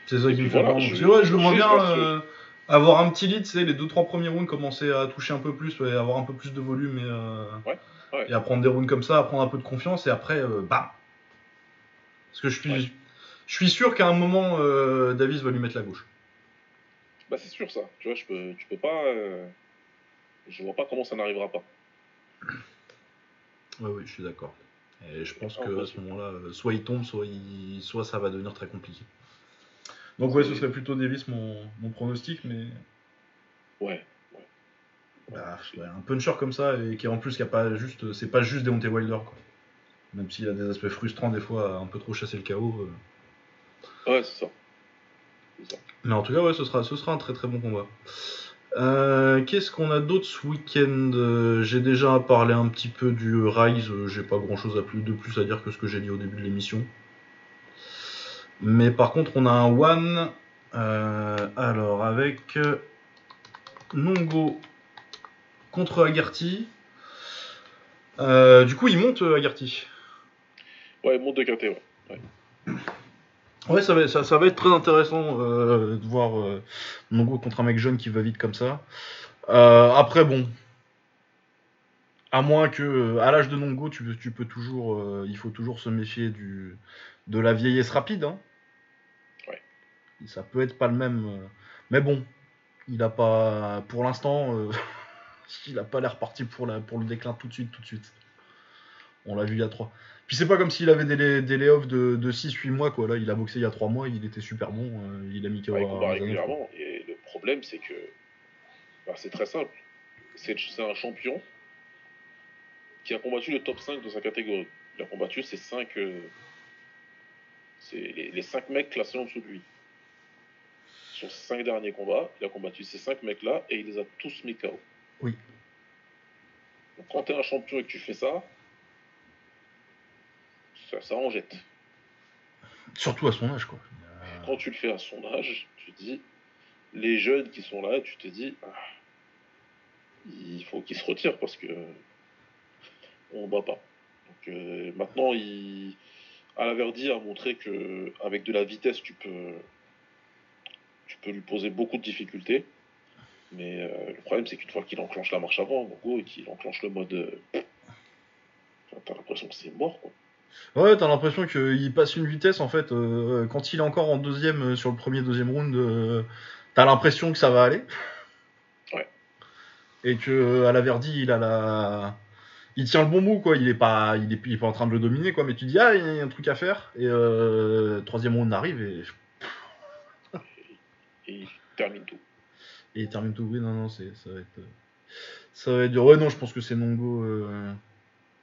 C'est ça qui me fait Voilà, je- ouais, je le vois bien que- avoir un petit lead, tu sais, les 2-3 premiers rounds, commencer à toucher un peu plus, ouais, avoir un peu plus de volume et, Ouais, ouais. et à prendre des rounds comme ça, à prendre un peu de confiance et après, bam Parce que je suis. Je suis sûr qu'à un moment, euh, Davis va lui mettre la gauche. Bah, c'est sûr ça. Tu vois, je peux, tu peux pas. euh, Je vois pas comment ça n'arrivera pas. Ouais, oui, je suis d'accord. Et je pense Ah, que à bah, ce moment-là, euh, soit il tombe, soit, il... soit ça va devenir très compliqué. Donc ouais, ce serait plutôt Davis mon, mon pronostic, mais Ouais. bah, ouais, un puncher comme ça et qui en plus qui a pas juste, c'est pas juste Deontay Wilder quoi. Même s'il a des aspects frustrants des fois, à un peu trop chasser le chaos. euh. Ouais, c'est ça. Mais en tout cas, ouais, ce sera, ce sera un très très bon combat. Euh, Qu'est-ce qu'on a d'autre ce week-end? Euh, J'ai déjà parlé un petit peu du Rise. euh, J'ai pas grand-chose à plus de plus à dire que ce que j'ai dit au début de l'émission. Mais par contre, on a un One. euh, alors avec Nongo contre Agarty. Euh, du coup, il monte Agarty. Ouais, monte de KT, ouais. Ouais, ça va, ça, ça va être très intéressant euh, de voir euh, Nongo contre un mec jeune qui va vite comme ça. Euh, après, bon. À moins que, euh, à l'âge de Nongo, tu, peux- tu peux toujours, il faut toujours se méfier du, de la vieillesse rapide. Hein. Ouais. Ça peut être pas le même. mais bon, il a pas, pour l'instant, il a pas l'air parti pour, la, pour le déclin tout de suite, tout de suite. On l'a vu il y a 3. Puis c'est pas comme s'il avait des, des layoffs de, de 6-8 mois, quoi. Là, il a boxé il y a 3 mois, il était super bon. euh, il a mis KO Ouais, il à régulièrement. Et le problème, c'est que. bah, c'est très simple. C'est un champion qui a combattu le top 5 de sa catégorie. Il a combattu ces 5. c'est les, les 5 mecs classés en dessous de lui. Sur ses 5 derniers combats, il a combattu ces 5 mecs-là et il les a tous mis KO. Oui. Donc quand tu es un champion et que tu fais ça, ça, ça en jette. Surtout à son âge, quoi. Euh, quand tu le fais à son âge, tu te dis, les jeunes qui sont là, tu te dis, ah, il faut qu'ils se retirent parce que on bat pas. Donc euh, maintenant, il, Alaverdi a montré que avec de la vitesse, tu peux, tu peux lui poser beaucoup de difficultés. Mais euh, le problème, c'est qu'une fois qu'il enclenche la marche avant, en gros, et qu'il enclenche le mode, euh, t'as l'impression que c'est mort, quoi. Ouais, t'as l'impression qu'il passe une vitesse en fait. euh, quand il est encore en deuxième euh, sur le premier deuxième round, euh, t'as l'impression que ça va aller. Ouais. Et que à la Verdi, il a la, il tient le bon bout quoi. Il est pas, il est, il est pas en train de le dominer quoi. Mais tu dis ah, il y a un truc à faire. Et euh, troisième round arrive et, Et il termine tout. et il termine tout. Oui, non, non, c'est, ça va être, ça va être dur. Ouais, non, je pense que c'est Nongo.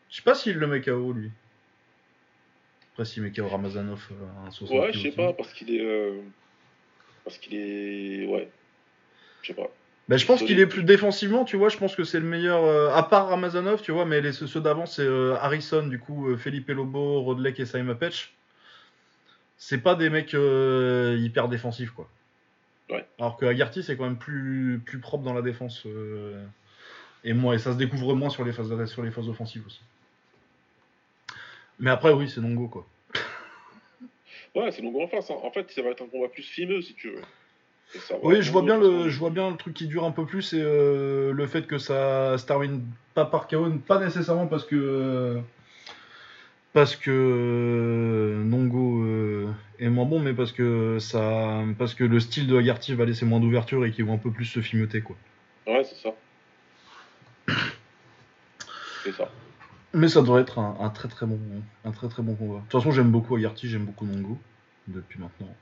Je sais pas s'il le met KO lui. Après, met KO Ramazanov euh, un 60 Ouais, je sais pas, parce qu'il est. euh, Parce qu'il est. Ouais. Je sais pas. Ben, je pense qu'il est plus défensivement, tu vois. Je pense que c'est le meilleur, euh, à part Ramazanov, tu vois. Mais les, ceux d'avant, c'est euh, Harrison, du coup, Felipe Lobo, Rodlek et Saima Petch. C'est pas des mecs hyper défensifs, quoi. Ouais. Alors que Agarty, c'est quand même plus, plus propre dans la défense. et, moins, et ça se découvre moins sur les phases, sur les phases offensives aussi. Mais après, oui, c'est Nongo, quoi. Ouais, c'est donc en face. hein. En fait, ça va être un combat plus fimeux si tu veux. Oui, je vois bien le, je vois bien le truc qui dure un peu plus et euh, le fait que ça se termine pas par KO, pas nécessairement parce que parce que euh, Nongo euh, est moins bon, mais parce que ça, parce que le style de Agarty va laisser moins d'ouverture et qu'ils vont un peu plus se fimoter quoi. Ouais, c'est ça. C'est ça. Mais ça devrait être un, un très très bon, un très très bon combat. De toute façon, j'aime beaucoup Agarty, j'aime beaucoup Nongo depuis maintenant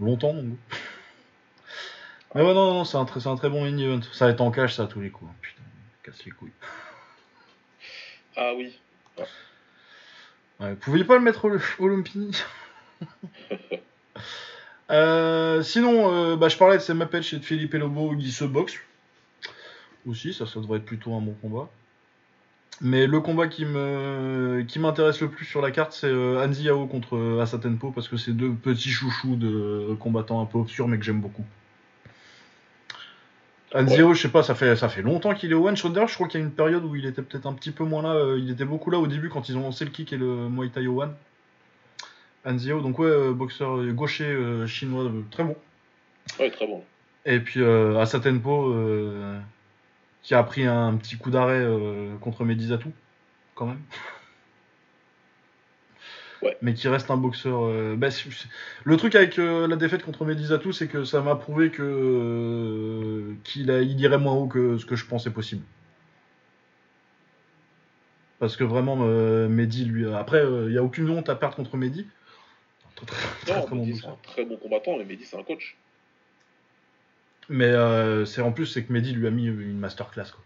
longtemps Nongo. Mais ouais, non, non, c'est un, très- c'est un très bon main event. Ça va être en cash, ça, à tous les coups. hein. Putain, casse les couilles. Ah oui. Ouais, vous pouviez pas le mettre au, au Lumpini? Euh, Sinon, euh, bah, je parlais de Sam Petch et de Felipe Lobo qui se boxent. Aussi, ça, ça devrait être plutôt un bon combat. Mais le combat qui me qui m'intéresse le plus sur la carte, c'est euh, Anzi Yao contre euh, Asatenpo parce que c'est deux petits chouchous de combattants un peu obscurs mais que j'aime beaucoup. Anzi Ouais. Je sais pas, ça fait ça fait longtemps qu'il est au One Shot. D'ailleurs, je crois qu'il y a une période où il était peut-être un petit peu moins là. euh, il était beaucoup là au début quand ils ont lancé le kick et le Muay Thai au One. Anzi Yao, donc ouais, euh, boxeur euh, gaucher euh, chinois, euh, très bon. Ouais, très bon. Et puis euh, euh, qui a pris un petit coup d'arrêt euh, contre Medizatou, quand même. Ouais. Mais qui reste un boxeur. euh, bah, le truc avec euh, la défaite contre Medizatou, c'est que ça m'a prouvé que euh, qu'il il irait moins haut que ce que je pensais possible. Parce que vraiment, Mehdi, lui. Après, il n'y a aucune honte à perdre contre Mehdi. Très, très, très, Non, très bon Mehdi, c'est boxeur. un très bon combattant, mais Mehdi, c'est un coach. Mais euh, c'est en plus, c'est que Mehdi lui a mis une masterclass. Quoi.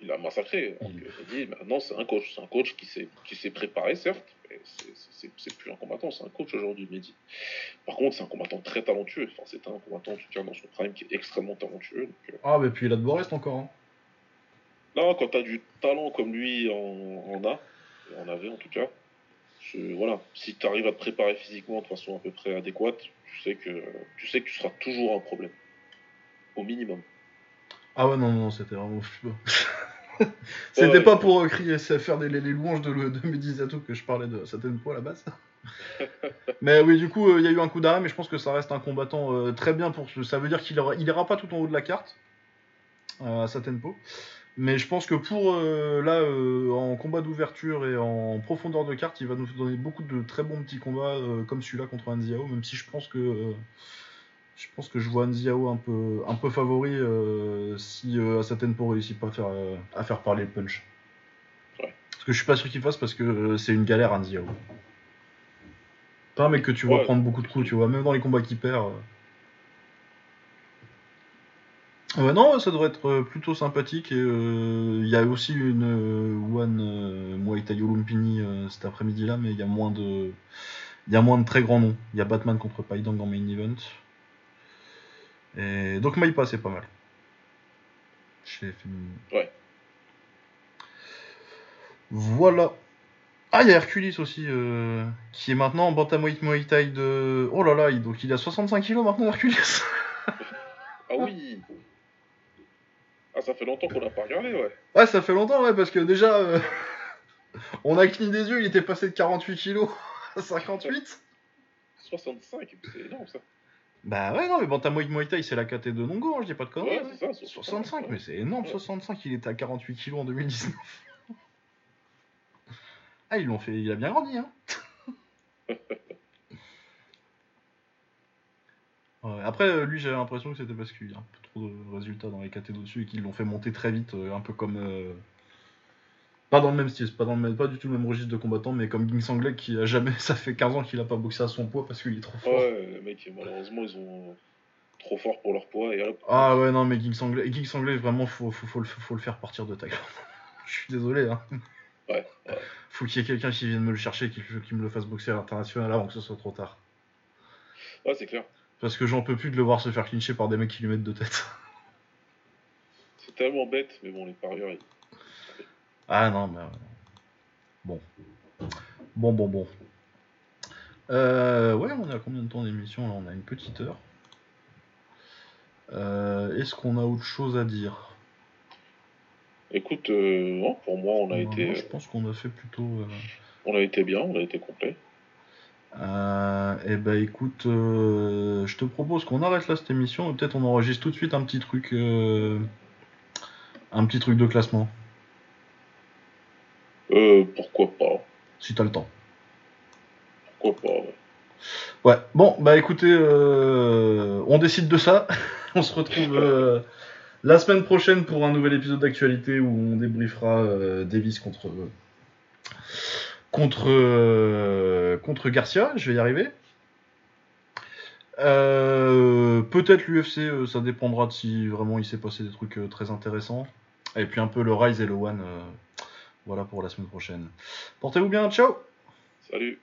Il a massacré. Alors Il- que Mehdi, maintenant, c'est un coach. C'est un coach qui s'est qui s'est préparé, certes, mais c'est- c'est c'est plus un combattant, c'est un coach aujourd'hui, Mehdi. Par contre, c'est un combattant très talentueux. Enfin, c'était un combattant, en tout cas, dans son prime, qui est extrêmement talentueux. Donc, euh, Ah, mais puis il a de Borest encore. Hein. Là, quand tu as du talent comme lui en, en a, en avait en tout cas, je- voilà, si tu arrives à te préparer physiquement de façon à peu près adéquate, tu sais que tu sais que tu seras toujours un problème. Au minimum. Ah ouais, non, non, c'était vraiment. c'était Ouais, ouais. pas pour euh, crier, c'est faire des, les, les louanges de, le- de que je parlais de fois à la base. mais oui, du coup, euh, il y a eu un coup d'arrêt, mais je pense que ça reste un combattant euh, très bien pour ce. Ça veut dire qu'il il ira pas tout en haut de la carte euh, à sa tempo. Mais je pense que pour là, en combat d'ouverture et en profondeur de carte, il va nous donner beaucoup de très bons petits combats comme celui-là contre Anziao, même si je pense que je pense que je vois Anziao un peu un peu favori euh, si euh, Asatenpo réussit pas à faire euh, à faire parler le punch. Ouais. Parce que je suis pas sûr qu'il fasse parce que euh, c'est une galère Anziao. Pas un mec que tu vois Ouais. prendre beaucoup de coups, tu vois, même dans les combats qu'il perd. euh. Ouais, non, ça devrait être plutôt sympathique. et, Il y a aussi une One Muay Thai Lumpini cet après-midi-là, mais il y a moins de, il y a moins de très grands noms. Il y a Batman contre Paidang en main event. Et donc Maipa, c'est pas mal. Chez Féminine. Ouais. Voilà. Ah, il y a Hercules aussi, euh, qui est maintenant en bantamweight Muay Thai de. Oh là là, il- donc il a 65 kilos maintenant, Hercules. Ah oui Ah, ça fait longtemps qu'on n'a pas regardé, ouais. Ouais, ça fait longtemps, ouais, parce que déjà, euh, on a cligné des yeux, il était passé de 48 kilos à 58. 65, c'est énorme ça. Bah ouais, non, mais Bantamweight Muay Thai, c'est la KT de Nongo, hein, je dis pas de conneries. Ouais, c'est ça. 65, mais c'est énorme, Ouais. 65, il était à 48 kilos en 2019. ah, ils l'ont fait, il a bien grandi, hein. Ouais, après, euh, lui, j'avais l'impression que c'était parce qu'il y a un peu trop de résultats dans les KT d'au-dessus et qu'ils l'ont fait monter très vite, euh, un peu comme. euh, Pas dans le même style, pas, dans le même, pas du tout le même registre de combattant, mais comme Ging Sanglek qui a jamais. Ça fait 15 ans qu'il a pas boxé à son poids parce qu'il est trop fort. Ouais, les mecs, malheureusement, ils ont trop fort pour leur poids et hop. Ah ouais, non, mais Ging Sanglais, Ging Sanglais vraiment, faut, faut, faut, le, faut le faire partir de Thaïlande. Je suis désolé, hein. Ouais, ouais. Faut qu'il y ait quelqu'un qui vienne me le chercher, qui, qui me le fasse boxer à l'international avant que ce soit trop tard. Ouais, c'est clair. Parce que j'en peux plus de le voir se faire clincher par des mecs qui lui mettent de tête. C'est tellement bête, mais bon, les parieurs, ils... Ah non, mais. euh, Bon. Bon, bon, bon. Euh, ouais, on est à combien de temps d'émission là? On a une petite heure. Euh, Est-ce qu'on a autre chose à dire? Écoute, euh, non, pour moi, on a Non, été, Je pense qu'on a fait plutôt. on a été bien, on a été complet. Eh ben écoute, je te propose qu'on arrête là cette émission et peut-être on enregistre tout de suite un petit truc, un petit truc de classement, Euh, pourquoi pas si t'as le temps. Pourquoi pas ouais. Ouais, bon, bah écoutez, euh, on décide de ça. on se retrouve euh, la semaine prochaine pour un nouvel épisode d'actualité où on débriefera Davis contre contre contre Garcia. Je vais y arriver. Euh, Peut-être l'UFC, euh, ça dépendra de si vraiment il s'est passé des trucs euh, très intéressants. Et puis un peu le Rise et le One. Voilà pour la semaine prochaine. Portez-vous bien, ciao Salut